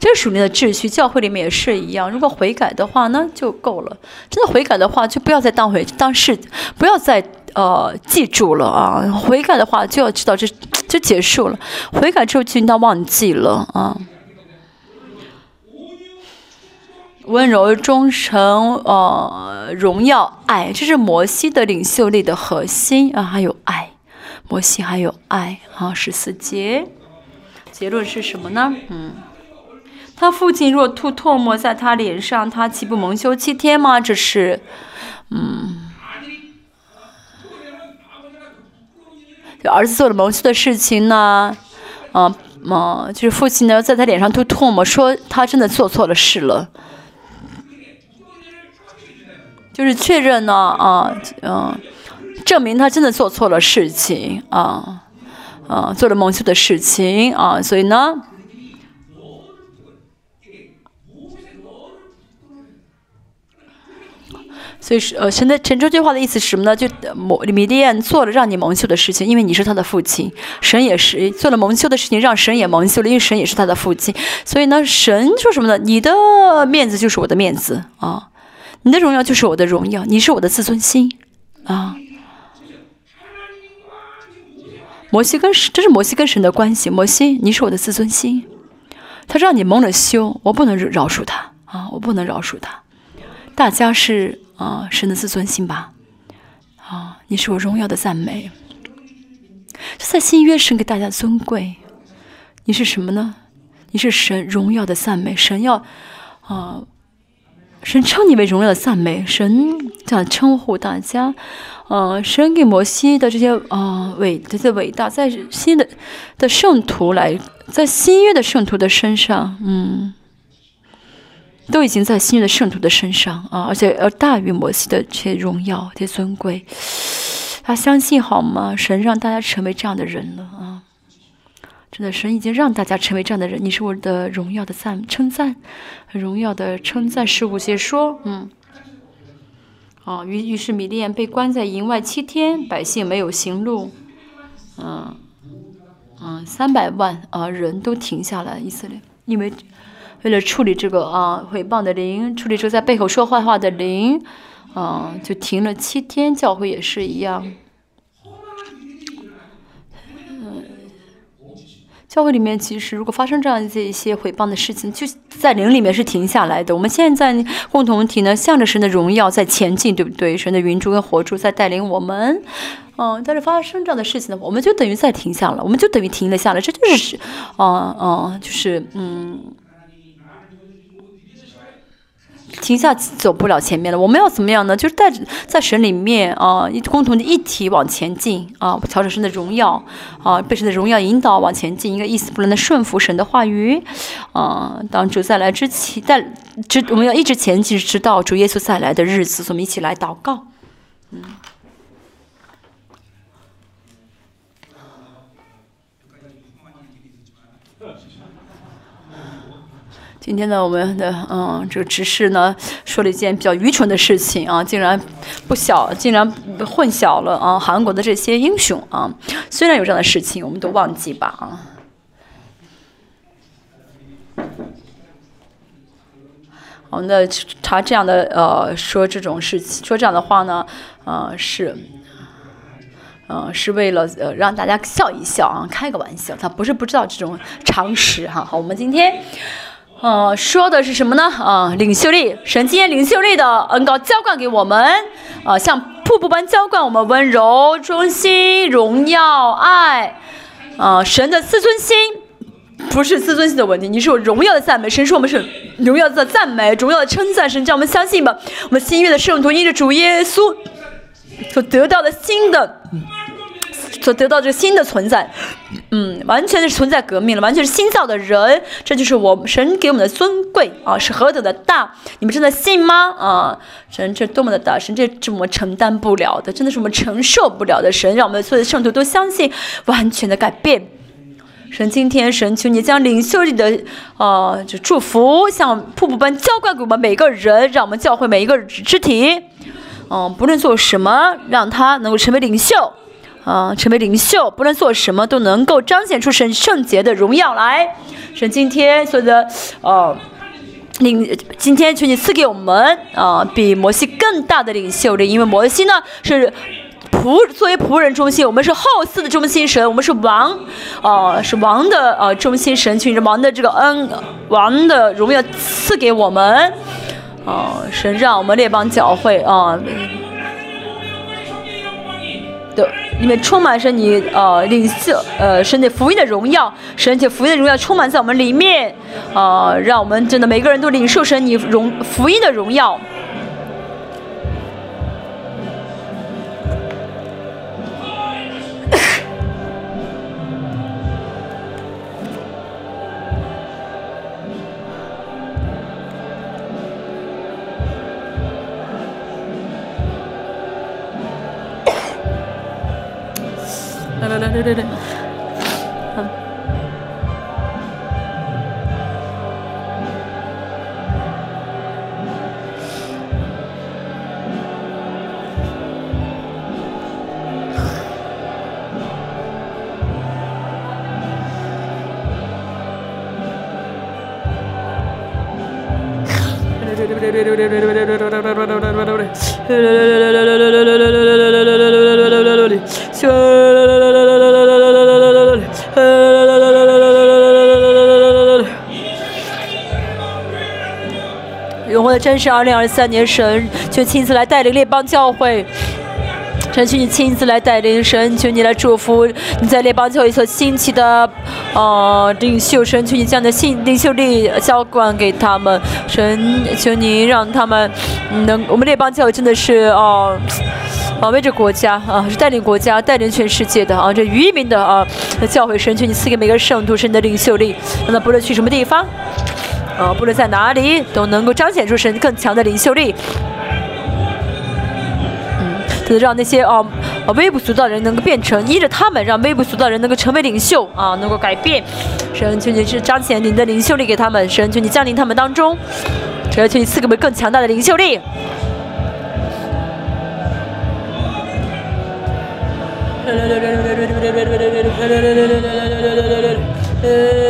这是属灵的秩序，教会里面也是一样。如果悔改的话呢，就够了。真的悔改的话，就不要再当回当事，不要再。呃，记住了啊！悔改的话就要知道这就结束了。悔改之后就应当忘记了啊。温柔、忠诚、呃，荣耀、爱，这是摩西的领袖力的核心啊。还有爱，摩西还有爱啊。十四节结论是什么呢？嗯，他父亲若吐唾沫在他脸上，他岂不蒙羞七天吗？这是，嗯。儿子做了蒙羞的事情呢，啊，嘛，就是父亲呢在他脸上吐唾沫，说他真的做错了事了，就是确认呢，啊，嗯，证明他真的做错了事情，啊，啊，做了蒙羞的事情，啊，所以呢。所以是呃，神的神这句话的意思是什么呢？就蒙米利安做了让你蒙羞的事情，因为你是他的父亲。神也是做了蒙羞的事情，让神也蒙羞了，因为神也是他的父亲。所以呢，神说什么呢？你的面子就是我的面子啊，你的荣耀就是我的荣耀，你是我的自尊心啊。摩西跟这是摩西跟神的关系，摩西你是我的自尊心，他让你蒙了羞，我不能饶恕他啊，我不能饶恕他。大家是。啊，神的自尊心吧，啊，你是我荣耀的赞美。就在新约，神给大家尊贵，你是什么呢？你是神荣耀的赞美。神要啊，神称你为荣耀的赞美。神这样称呼大家，啊，神给摩西的这些啊伟这些伟大，在新的的圣徒来，在新约的圣徒的身上，嗯。都已经在新约的圣徒的身上啊，而且要大于摩西的这些荣耀、这尊贵。他相信好吗？神让大家成为这样的人了啊！真的，神已经让大家成为这样的人。你是我的荣耀的赞称赞，荣耀的称赞。十五节说，嗯，哦，于于是米利安被关在营外七天，百姓没有行路，嗯嗯，三百万啊人都停下来，以色列，因为。为了处理这个啊诽谤的灵，处理这个在背后说坏话的灵，啊，就停了七天。教会也是一样，嗯，教会里面其实如果发生这样这一些诽谤的事情，就在灵里面是停下来的。我们现在共同体呢，向着神的荣耀在前进，对不对？神的云柱跟火柱在带领我们，嗯，但是发生这样的事情呢，我们就等于在停下了，我们就等于停了下来。这就是，啊啊，就是嗯。停下走不了前面了，我们要怎么样呢？就是带着在神里面啊，一共同的一体往前进啊，朝着神的荣耀啊，被神的荣耀引导往前进，一个一丝不乱的顺服神的话语啊。当主再来之前，在直我们要一直前进，直到主耶稣再来的日子，我们一起来祷告。嗯。今天呢，我们的嗯，这个执事呢，说了一件比较愚蠢的事情啊，竟然不小，竟然混淆了啊，韩国的这些英雄啊。虽然有这样的事情，我们都忘记吧啊。我们的他这样的呃，说这种事情，说这样的话呢，呃，是，呃，是为了呃让大家笑一笑啊，开个玩笑。他不是不知道这种常识哈。好，我们今天。呃，说的是什么呢？啊，领袖力，神今天领袖力的恩高浇灌给我们，啊，像瀑布般浇灌我们温柔、忠心、荣耀、爱，啊，神的自尊心，不是自尊心的问题，你是有荣耀的赞美，神是我们是荣耀的赞美，荣耀的称赞，神叫我们相信吧，我们新约的圣徒因着主耶稣所得到的新的。所得到这个新的存在，嗯，完全是存在革命了，完全是新造的人，这就是我神给我们的尊贵啊，是何等的大！你们真的信吗？啊，神这多么的大，神这是我们承担不了的，真的是我们承受不了的。神让我们所有的圣徒都相信完全的改变。神今天神求你将领袖里的啊，就祝福像瀑布般浇灌给我们每个人，让我们教会每一个肢体，嗯，不论做什么，让他能够成为领袖。啊，成为领袖，不论做什么都能够彰显出神圣洁的荣耀来。神今天所有的呃领，今天求你赐给我们啊，比摩西更大的领袖力，因为摩西呢是仆作为仆人中心，我们是后嗣的中心神，我们是王，啊是王的呃中心神，求你王的这个恩，王的荣耀赐给我们，啊神让我们列邦教会啊的。里面充满着你呃领袖呃神的福音的荣耀，神且福音的荣耀充满在我们里面，呃，让我们真的每个人都领受神你荣福音的荣耀。对对对。真是二真是二零二三年，神就亲自来带领列邦教会，神求你亲自来带领，神求你来祝福你在列邦教会所兴起的呃领袖，神求你将你的信领袖力浇灌给他们，神求你让他们能，我们列邦教会真的是哦，保卫着国家啊，是带领国家、带领全世界的啊，这渔民的啊教会，神求你赐给每个圣徒神的领袖力，让他不论去什么地方。啊，不论在哪里，都能够彰显出神更强的领袖力。嗯，就是让那些哦，微不足道的人能够变成，依着他们，让微不足道的人能够成为领袖啊，能够改变。神就你是彰显您的领袖力给他们，神就你降临他们当中，只要求赐给我们更强大的领袖力。<laughs>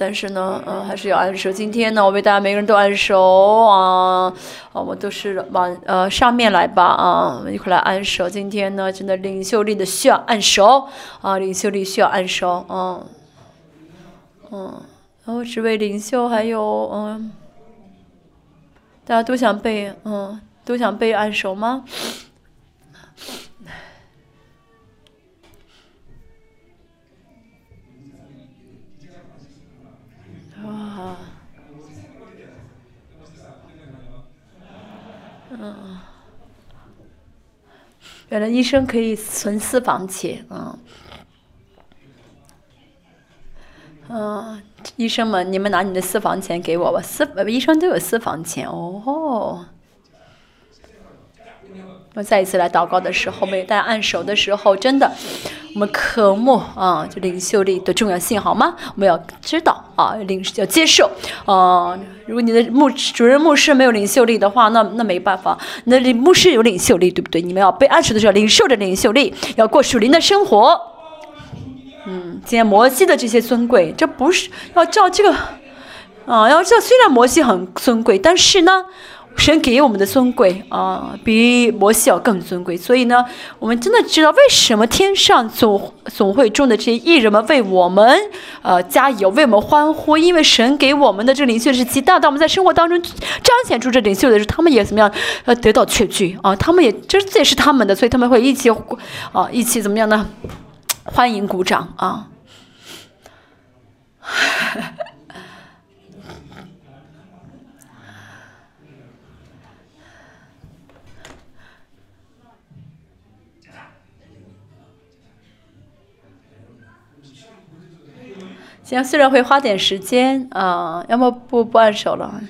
但是呢，嗯，还是要按手。今天呢，我为大家每个人都按手啊，我们都是往呃上面来吧啊，我们一块来按手。今天呢，真的领袖力的需要按手啊，领袖力需要按手，嗯，嗯，然后这位领袖还有嗯，大家都想被嗯都想被按手吗？医生可以存私房钱，嗯，嗯，医生们，你们拿你的私房钱给我吧，私医生都有私房钱哦。我再一次来祷告的时候，为大家按手的时候，真的，我们渴慕啊，就领袖力的重要性，好吗？我们要知道啊，领要接受啊。如果你的牧主任牧师没有领袖力的话，那那没办法。那领牧师有领袖力，对不对？你们要被按手的时候，领受着领袖力，要过属灵的生活。嗯，今天摩西的这些尊贵，这不是要照这个啊？要知道，虽然摩西很尊贵，但是呢。神给我们的尊贵啊，比摩西要更尊贵。所以呢，我们真的知道为什么天上总总会中的这些艺人们为我们呃加油，为我们欢呼，因为神给我们的这个领袖是极大的。我们在生活当中彰显出这领袖的时候，他们也怎么样呃得到确据啊？他们也这这也是他们的，所以他们会一起啊一起怎么样呢？欢迎鼓掌啊！行，虽然会花点时间啊，要么不不按手了。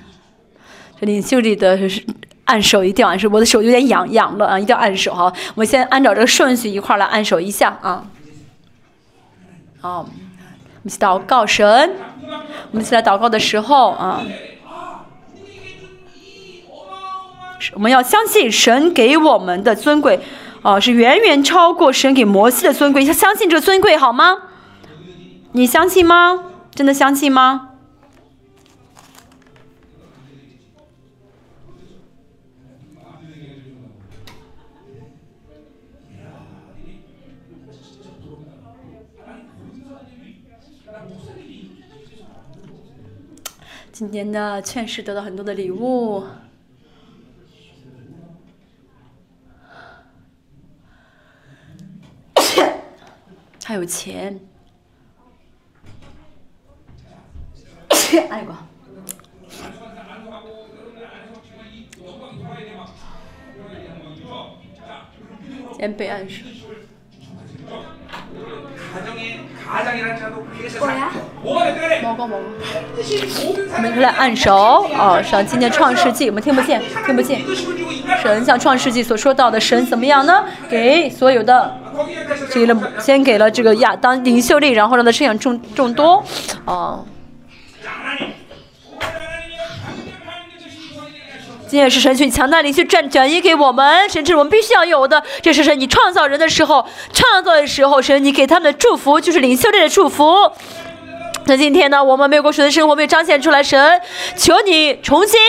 这领袖里的按手一定要按手，我的手有点痒痒了啊，一定要按手哈。我们先按照这个顺序一块来按手一下啊。好，我们一起祷告神。我们起来祷告的时候啊，我们要相信神给我们的尊贵啊，是远远超过神给摩西的尊贵。要相信这尊贵好吗？你相信吗？真的相信吗？今年的劝世得到很多的礼物，<coughs> 还有钱。哎呦！先备案是。某个某个。我们来按手哦，上今天创世纪，我们听不见，听不见。神像创世纪所说到的，神怎么样呢？给所有的，给了先给了这个亚当领袖力，然后让他生养众众多，哦。今天是神去强大灵去转转移给我们，甚至我们必须要有的。这是神你创造人的时候，创造的时候，神你给他们的祝福就是领袖类的祝福。那今天呢，我们没有过水的生活没有彰显出来，神求你重新，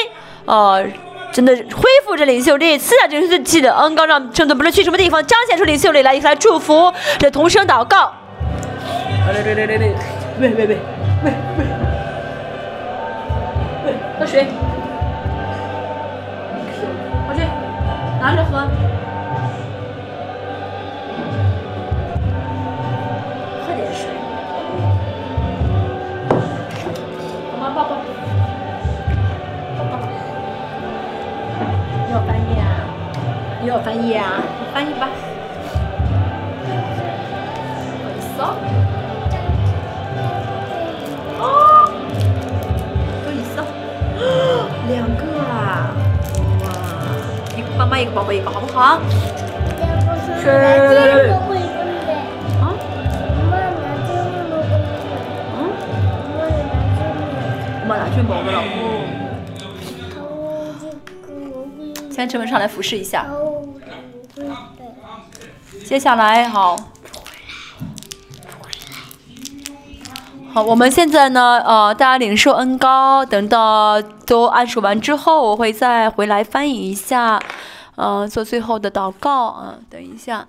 呃，真的恢复这领袖力，赐下这领袖的恩膏，让圣徒不论去什么地方彰显出领袖力来，来祝福这同声祷告。来来来来来，喂喂喂喂喂，喂喝水。拿着喝，喝点水。妈妈抱抱，抱抱。要翻译啊？要翻译啊？翻译吧。走。妈一个宝贝一个好不好？啊全是宝贝贝贝啊我们来看宝贝了先陈文上来俯视一下接下来好好我们现在呢呃大家领受恩高等到都按手完之后我会再回来翻译一下嗯做最后的祷告啊等一下。